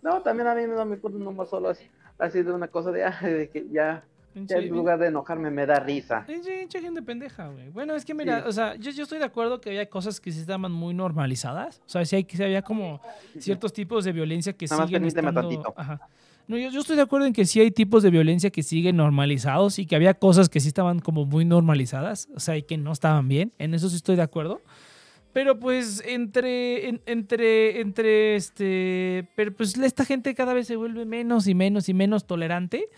No, también a mí no me gusta nomás solo así, así de una cosa de que ya, ya en Pinche- lugar de enojarme me da risa. pinche- pinche gente pendeja, güey. Bueno, es que mira, Sí. o sea, yo, yo estoy de acuerdo que había cosas que sí estaban muy normalizadas. O sea, sí, hay, sí había como ciertos tipos de violencia que Nada más siguen permíteme estando... tantito. Ajá. No, yo, yo estoy de acuerdo en que sí hay tipos de violencia que siguen normalizados y que había cosas que sí estaban como muy normalizadas, o sea, y que no estaban bien. En eso sí estoy de acuerdo. Pero pues entre, en- entre, entre, este, pero pues esta gente cada vez se vuelve menos y menos y menos tolerante.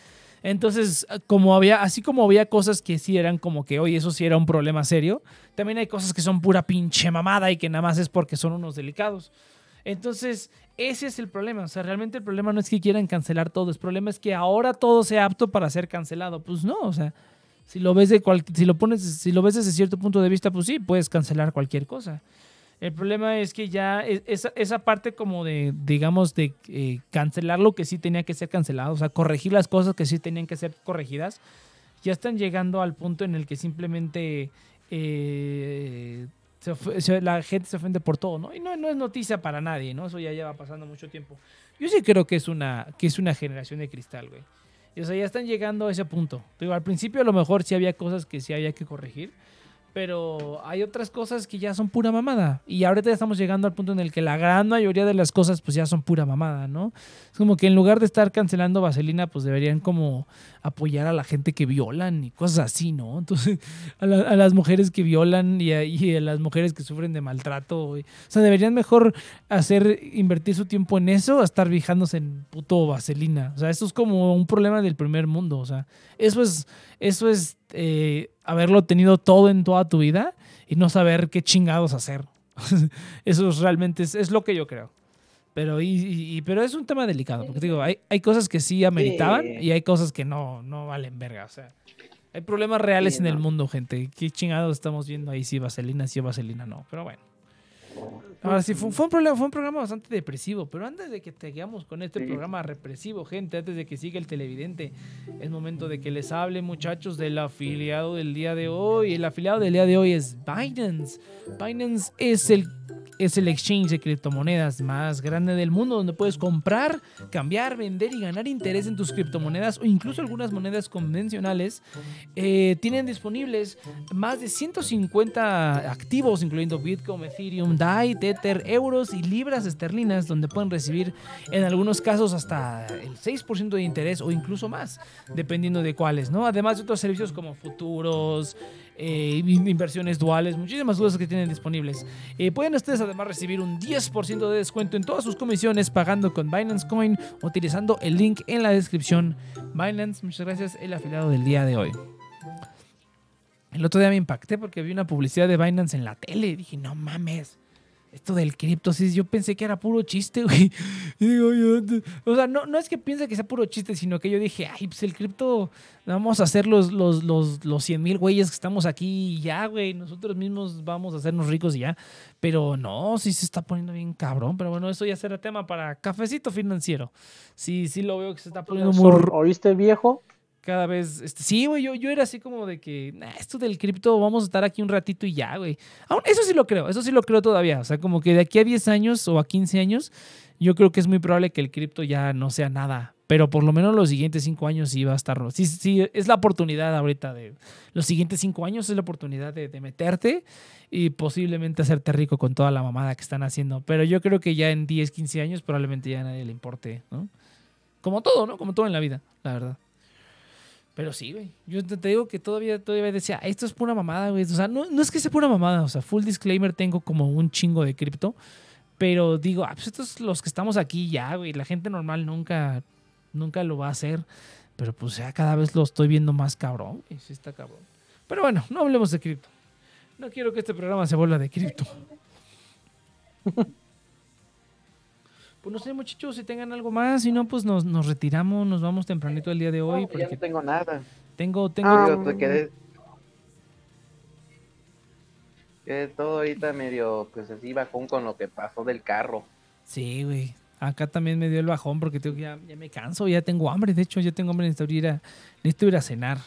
Entonces, como había, así como había cosas que sí eran como que, oye, eso sí era un problema serio, también hay cosas que son pura pinche mamada y que nada más es porque son unos delicados. Entonces, ese es el problema. O sea, realmente el problema no es que quieran cancelar todo. El problema es que ahora todo sea apto para ser cancelado. Pues no, o sea, si lo ves de cual- si lo pones, si lo ves desde cierto punto de vista, pues sí, puedes cancelar cualquier cosa. El problema es que ya e- esa, esa parte como de, digamos, de eh, cancelar lo que sí tenía que ser cancelado, o sea, corregir las cosas que sí tenían que ser corregidas, ya están llegando al punto en el que simplemente eh, se se- la gente se ofende por todo, ¿no? Y no, no es noticia para nadie, ¿no? Eso ya lleva pasando mucho tiempo. Yo sí creo que es una, que es una generación de cristal, güey. O sea, ya están llegando a ese punto. Digo, al principio a lo mejor sí había cosas que sí había que corregir, pero hay otras cosas que ya son pura mamada. Y ahorita ya estamos llegando al punto en el que la gran mayoría de las cosas pues ya son pura mamada, ¿no? Es como que en lugar de estar cancelando Vaselina, pues deberían como apoyar a la gente que violan y cosas así, ¿no? Entonces, a, la- a las mujeres que violan y a, las mujeres que sufren de maltrato. O sea, deberían mejor hacer, invertir su tiempo en eso a estar fijándose en puto Vaselina. O sea, eso es como un problema del primer mundo. O sea, eso es, eso es eh, haberlo tenido todo en toda tu vida y no saber qué chingados hacer. eso es realmente es, es lo que yo creo. Pero, y, y- y- pero es un tema delicado, porque digo, hay, hay cosas que sí ameritaban Sí. y hay cosas que no, no valen verga. O sea, hay problemas reales Sí, en el mundo, gente. ¿Qué chingados estamos viendo ahí? Si vaselina, si vaselina, no. Pero bueno. Ahora sí, fue, fue un problema, fue un programa bastante depresivo, pero antes de que sigamos con este Sí. programa represivo, gente, antes de que siga el televidente, es momento de que les hable, muchachos, del afiliado del día de hoy. El afiliado del día de hoy es Binance. Binance es el es el exchange de criptomonedas más grande del mundo donde puedes comprar, cambiar, vender y ganar interés en tus criptomonedas o incluso algunas monedas convencionales. Eh, tienen disponibles más de 150 activos, incluyendo Bitcoin, Ethereum, DAI, Tether, euros y libras esterlinas, donde pueden recibir en algunos casos hasta el 6% de interés o incluso más, dependiendo de cuáles, ¿no? Además de otros servicios como futuros, eh, in- inversiones duales, muchísimas cosas que tienen disponibles. Eh, pueden ustedes además recibir un 10% de descuento en todas sus comisiones pagando con Binance Coin utilizando el link en la descripción. Binance, muchas gracias, el afiliado del día de hoy. El otro día me impacté porque vi una publicidad de Binance en la tele y dije, no mames. Esto del cripto, sí, yo pensé que era puro chiste, güey. Y digo, yo, o sea, no, no es que piense que sea puro chiste, sino que yo dije, ay, pues el cripto, vamos a hacer los, los, los, los 100 mil güeyes que estamos aquí y ya, güey. Nosotros mismos vamos a hacernos ricos y ya. Pero no, sí se está poniendo bien cabrón. Pero bueno, eso ya será tema para cafecito financiero. Sí, sí lo veo que se está poniendo muy, ¿Oíste, viejo? Cada vez. Este, sí, güey, yo, yo era así como de que, "Nah, esto del cripto, vamos a estar aquí un ratito y ya, güey. Eso sí lo creo, eso sí lo creo todavía. O sea, como que de aquí a 10 años o a 15 años, yo creo que es muy probable que el cripto ya no sea nada. Pero por lo menos los siguientes 5 años sí va a estar. Sí, sí, es la oportunidad ahorita de. Los siguientes 5 años es la oportunidad de, de meterte y posiblemente hacerte rico con toda la mamada que están haciendo. Pero yo creo que ya en 10, 15 años probablemente ya a nadie le importe, ¿no? Como todo, ¿no? Como todo en la vida, la verdad. Pero sí, güey. Yo te, te digo que todavía, todavía decía, "Ah, esto es pura mamada, güey. O sea, no, no es que sea pura mamada. O sea, full disclaimer, tengo como un chingo de cripto. Pero digo, ah, pues estos los que estamos aquí ya, güey. La gente normal nunca, nunca lo va a hacer. Pero pues ya cada vez lo estoy viendo más cabrón. güey. Sí está cabrón. Pero bueno, no hablemos de cripto. No quiero que este programa se vuelva de cripto. Pues no sé, muchachos, si tengan algo más. Si no, pues nos, nos retiramos, nos vamos tempranito el día de hoy. No, ya no tengo nada. tengo, tengo, Ah, Yo te quedé, quedé todo ahorita medio, pues así bajón con lo que pasó del carro. Sí, güey. Acá también me dio el bajón porque tengo ya, ya me canso, ya tengo hambre. De hecho, ya tengo hambre, necesito ir a, necesito ir a cenar.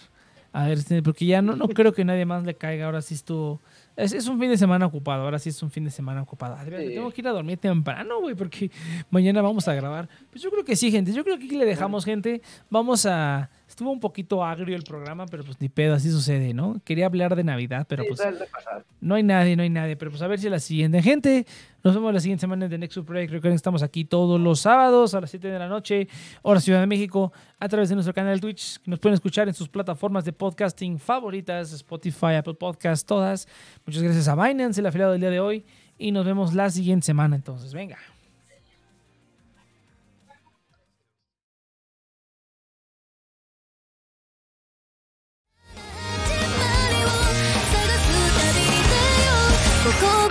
A ver, este, porque ya no, no creo que nadie más le caiga. Ahora sí estuvo. Es, es un fin de semana ocupado. Ahora sí es un fin de semana ocupado. Adrián, Sí. Tengo que ir a dormir temprano, güey, porque mañana vamos a grabar. Pues yo creo que sí, gente. Yo creo que aquí le dejamos, gente. Vamos a. Estuvo un poquito agrio el programa, pero pues ni pedo, así sucede, ¿no? Quería hablar de Navidad, pero Sí, pues no hay nadie, no hay nadie. Pero pues a ver si la siguiente. Gente, nos vemos la siguiente semana en The Next Project. Recuerden que estamos aquí todos los sábados a las 7 de la noche, hora Ciudad de México, a través de nuestro canal Twitch, que nos pueden escuchar en sus plataformas de podcasting favoritas, Spotify, Apple Podcasts, todas. Muchas gracias a Binance, el afiliado del día de hoy. Y nos vemos la siguiente semana. Entonces, venga. cool.